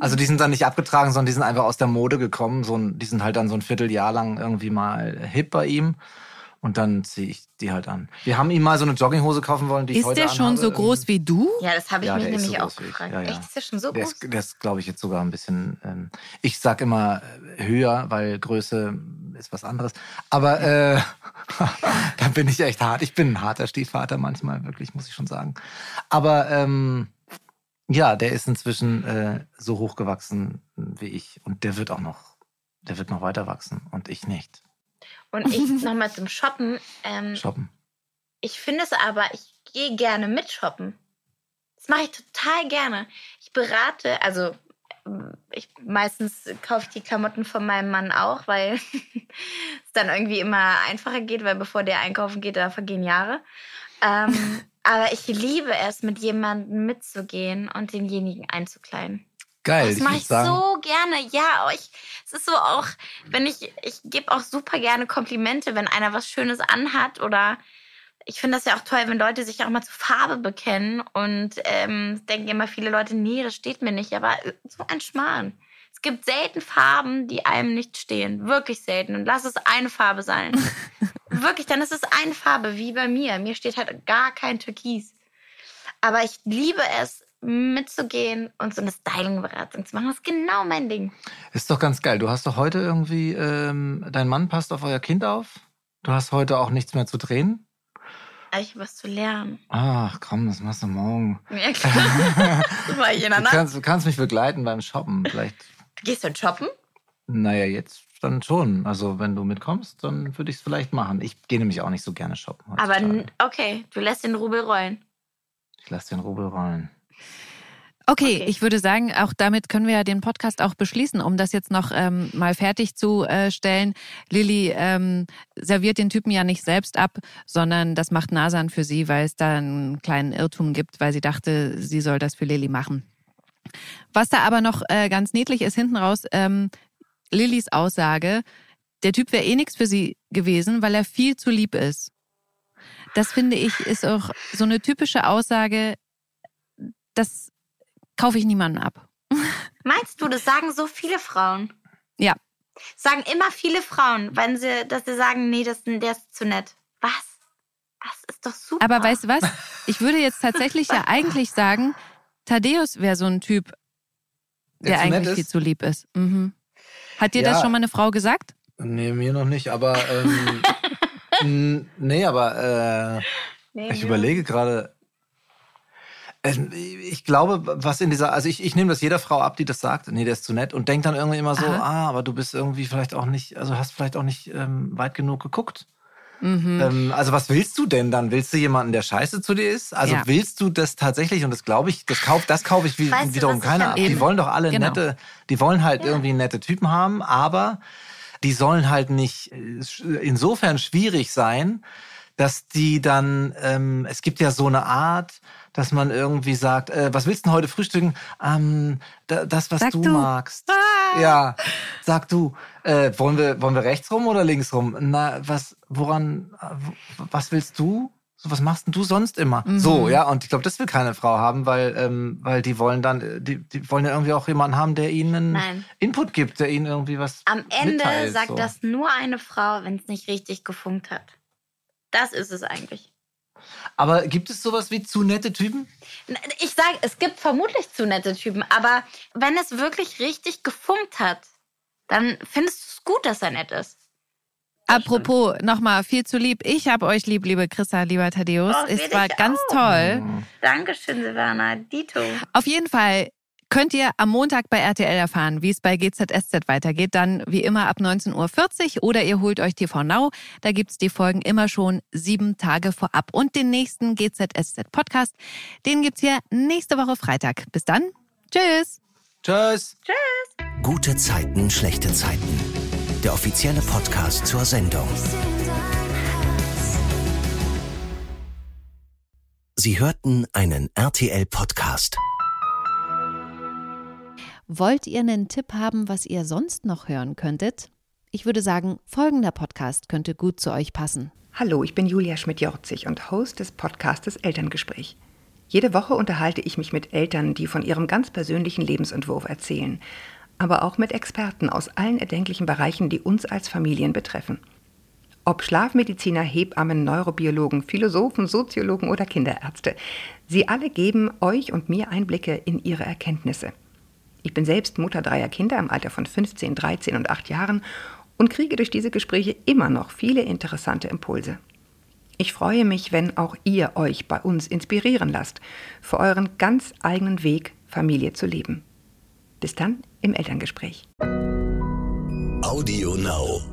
Also die sind dann nicht abgetragen, sondern die sind einfach aus der Mode gekommen. So ein, die sind halt dann so ein Vierteljahr lang irgendwie mal hip bei ihm. Und dann ziehe ich die halt an. Wir haben ihm mal so eine Jogginghose kaufen wollen, die ich Ist heute der schon anhabe. so groß wie du? Ja, das habe ich Ja, mich ist nämlich so auch ich. gefragt. Ja, ja. Echt, ist der schon so Der groß? ist, der ist glaube ich, jetzt sogar ein bisschen. Ähm, ich sag immer äh, höher, weil Größe ist was anderes. Aber äh, <laughs> da bin ich echt hart. Ich bin ein harter Stiefvater manchmal, wirklich, muss ich schon sagen. Aber ähm, ja, der ist inzwischen äh, so hochgewachsen wie ich. Und der wird auch noch, der wird noch weiter wachsen. Und ich nicht. Und ich nochmal zum Shoppen. Ähm, Shoppen. ich finde es aber, ich gehe gerne mit shoppen. Das mache ich total gerne. Ich berate, also ähm, ich meistens kaufe ich die Klamotten von meinem Mann auch, weil <laughs> es dann irgendwie immer einfacher geht, weil bevor der einkaufen geht, da vergehen Jahre. Ähm, <laughs> aber ich liebe es, mit jemandem mitzugehen und denjenigen einzukleiden. Geil. Das ich mache ich sagen, so gerne. Ja, aber ich, es ist so auch, wenn ich, ich gebe auch super gerne Komplimente, wenn einer was Schönes anhat oder ich finde das ja auch toll, wenn Leute sich auch mal zur Farbe bekennen und ähm, denken immer viele Leute, nee, das steht mir nicht, aber so ein Schmarrn. Es gibt selten Farben, die einem nicht stehen. Wirklich selten. Und lass es eine Farbe sein. <laughs> Wirklich, dann ist es eine Farbe, wie bei mir. Mir steht halt gar kein Türkis. Aber ich liebe es, mitzugehen und so eine Styling-Beratung zu machen. Das ist genau mein Ding. Ist doch ganz geil. Du hast doch heute irgendwie, ähm, dein Mann passt auf euer Kind auf. Du hast heute auch nichts mehr zu drehen. Aber Ich habe was zu lernen. Ach komm, das machst du morgen. Ja, <laughs> klar. Du kannst, du kannst mich begleiten beim Shoppen. Vielleicht, Gehst du denn shoppen? naja, jetzt dann schon. Also wenn du mitkommst, dann würde ich es vielleicht machen. Ich gehe nämlich auch nicht so gerne shoppen. Aber heutzutage. n- okay, du lässt den Rubel rollen. Ich lasse den Rubel rollen. Okay, Okay. ich würde sagen, auch damit können wir ja den Podcast auch beschließen, um das jetzt noch ähm, mal fertig zu äh, stellen. Lilly ähm, serviert den Typen ja nicht selbst ab, sondern das macht Nasan für sie, weil es da einen kleinen Irrtum gibt, weil sie dachte, sie soll das für Lilly machen. Was da aber noch äh, ganz niedlich ist, hinten raus, ähm, Lillys Aussage, der Typ wäre eh nichts für sie gewesen, weil er viel zu lieb ist. Das finde ich ist auch so eine typische Aussage, das kaufe ich niemandem ab. <laughs> Meinst du, das sagen so viele Frauen? Ja. Sagen immer viele Frauen, wenn sie, dass sie sagen, nee, das, der ist zu nett. Was? Das ist doch super. Aber weißt du was? Ich würde jetzt tatsächlich ja <laughs> eigentlich sagen, Thaddeus wäre so ein Typ, der, Der eigentlich viel zu lieb ist. Mhm. Hat dir Ja. das schon mal eine Frau gesagt? Nee, mir noch nicht, aber ähm, <laughs> nee, aber äh, Nee, ich ja. überlege gerade. Ich glaube, was in dieser, also ich, ich nehme das jeder Frau ab, die das sagt, nee, der ist zu nett und denkt dann irgendwie immer so, Aha. ah, aber du bist irgendwie vielleicht auch nicht, also hast vielleicht auch nicht ähm, weit genug geguckt. Mhm. Ähm, also was willst du denn dann? Willst du jemanden, der scheiße zu dir ist? Also Ja. willst du das tatsächlich? Und das glaube ich, das kaufe das kauf ich wie, Weißt wiederum keiner ab. Ende- Die wollen doch alle Genau. nette, die wollen halt irgendwie nette Typen haben, aber die sollen halt nicht äh, insofern schwierig sein, dass die dann, ähm, es gibt ja so eine Art, dass man irgendwie sagt, äh, was willst du denn heute frühstücken? Ähm, da, das, was du, du. magst. Ah. Ja, sag du. Äh, wollen, wir, wollen wir rechts rum oder links rum? Na, was, woran, äh, was willst du? So, was machst denn du sonst immer? Mhm. So, ja, und ich glaube, das will keine Frau haben, weil, ähm, weil die wollen dann, äh, die, die wollen ja irgendwie auch jemanden haben, der ihnen Nein. Input gibt, der ihnen irgendwie was Am Ende mitteilt, sagt so. das nur eine Frau, wenn es nicht richtig gefunkt hat. Das ist es eigentlich. Aber gibt es sowas wie zu nette Typen? Ich sage, es gibt vermutlich zu nette Typen, aber wenn es wirklich richtig gefunkt hat, dann findest du es gut, dass er nett ist. Apropos, nochmal viel zu lieb. Ich habe euch lieb, liebe Christa, lieber Thaddeus. Oh, es war ganz auch. toll. Mhm. Dankeschön, Silvana. Dito. Auf jeden Fall könnt ihr am Montag bei RTL erfahren, wie es bei GZSZ weitergeht. Dann wie immer ab 19.40 Uhr oder ihr holt euch TV Now. Da gibt's die Folgen immer schon sieben Tage vorab. Und den nächsten GZSZ-Podcast, den gibt's hier nächste Woche Freitag. Bis dann. Tschüss. Tschüss. Gute Zeiten, schlechte Zeiten. Der offizielle Podcast zur Sendung. Sie hörten einen RTL-Podcast. Wollt ihr einen Tipp haben, was ihr sonst noch hören könntet? Ich würde sagen, folgender Podcast könnte gut zu euch passen. Hallo, ich bin Julia Schmidt-Jorzig und Host des Podcastes Elterngespräch. Jede Woche unterhalte ich mich mit Eltern, die von ihrem ganz persönlichen Lebensentwurf erzählen, aber auch mit Experten aus allen erdenklichen Bereichen, die uns als Familien betreffen. Ob Schlafmediziner, Hebammen, Neurobiologen, Philosophen, Soziologen oder Kinderärzte, sie alle geben euch und mir Einblicke in ihre Erkenntnisse. Ich bin selbst Mutter dreier Kinder im Alter von 15, 13 und 8 Jahren und kriege durch diese Gespräche immer noch viele interessante Impulse. Ich freue mich, wenn auch ihr euch bei uns inspirieren lasst, für euren ganz eigenen Weg, Familie zu leben. Bis dann im Elterngespräch. Audio Now.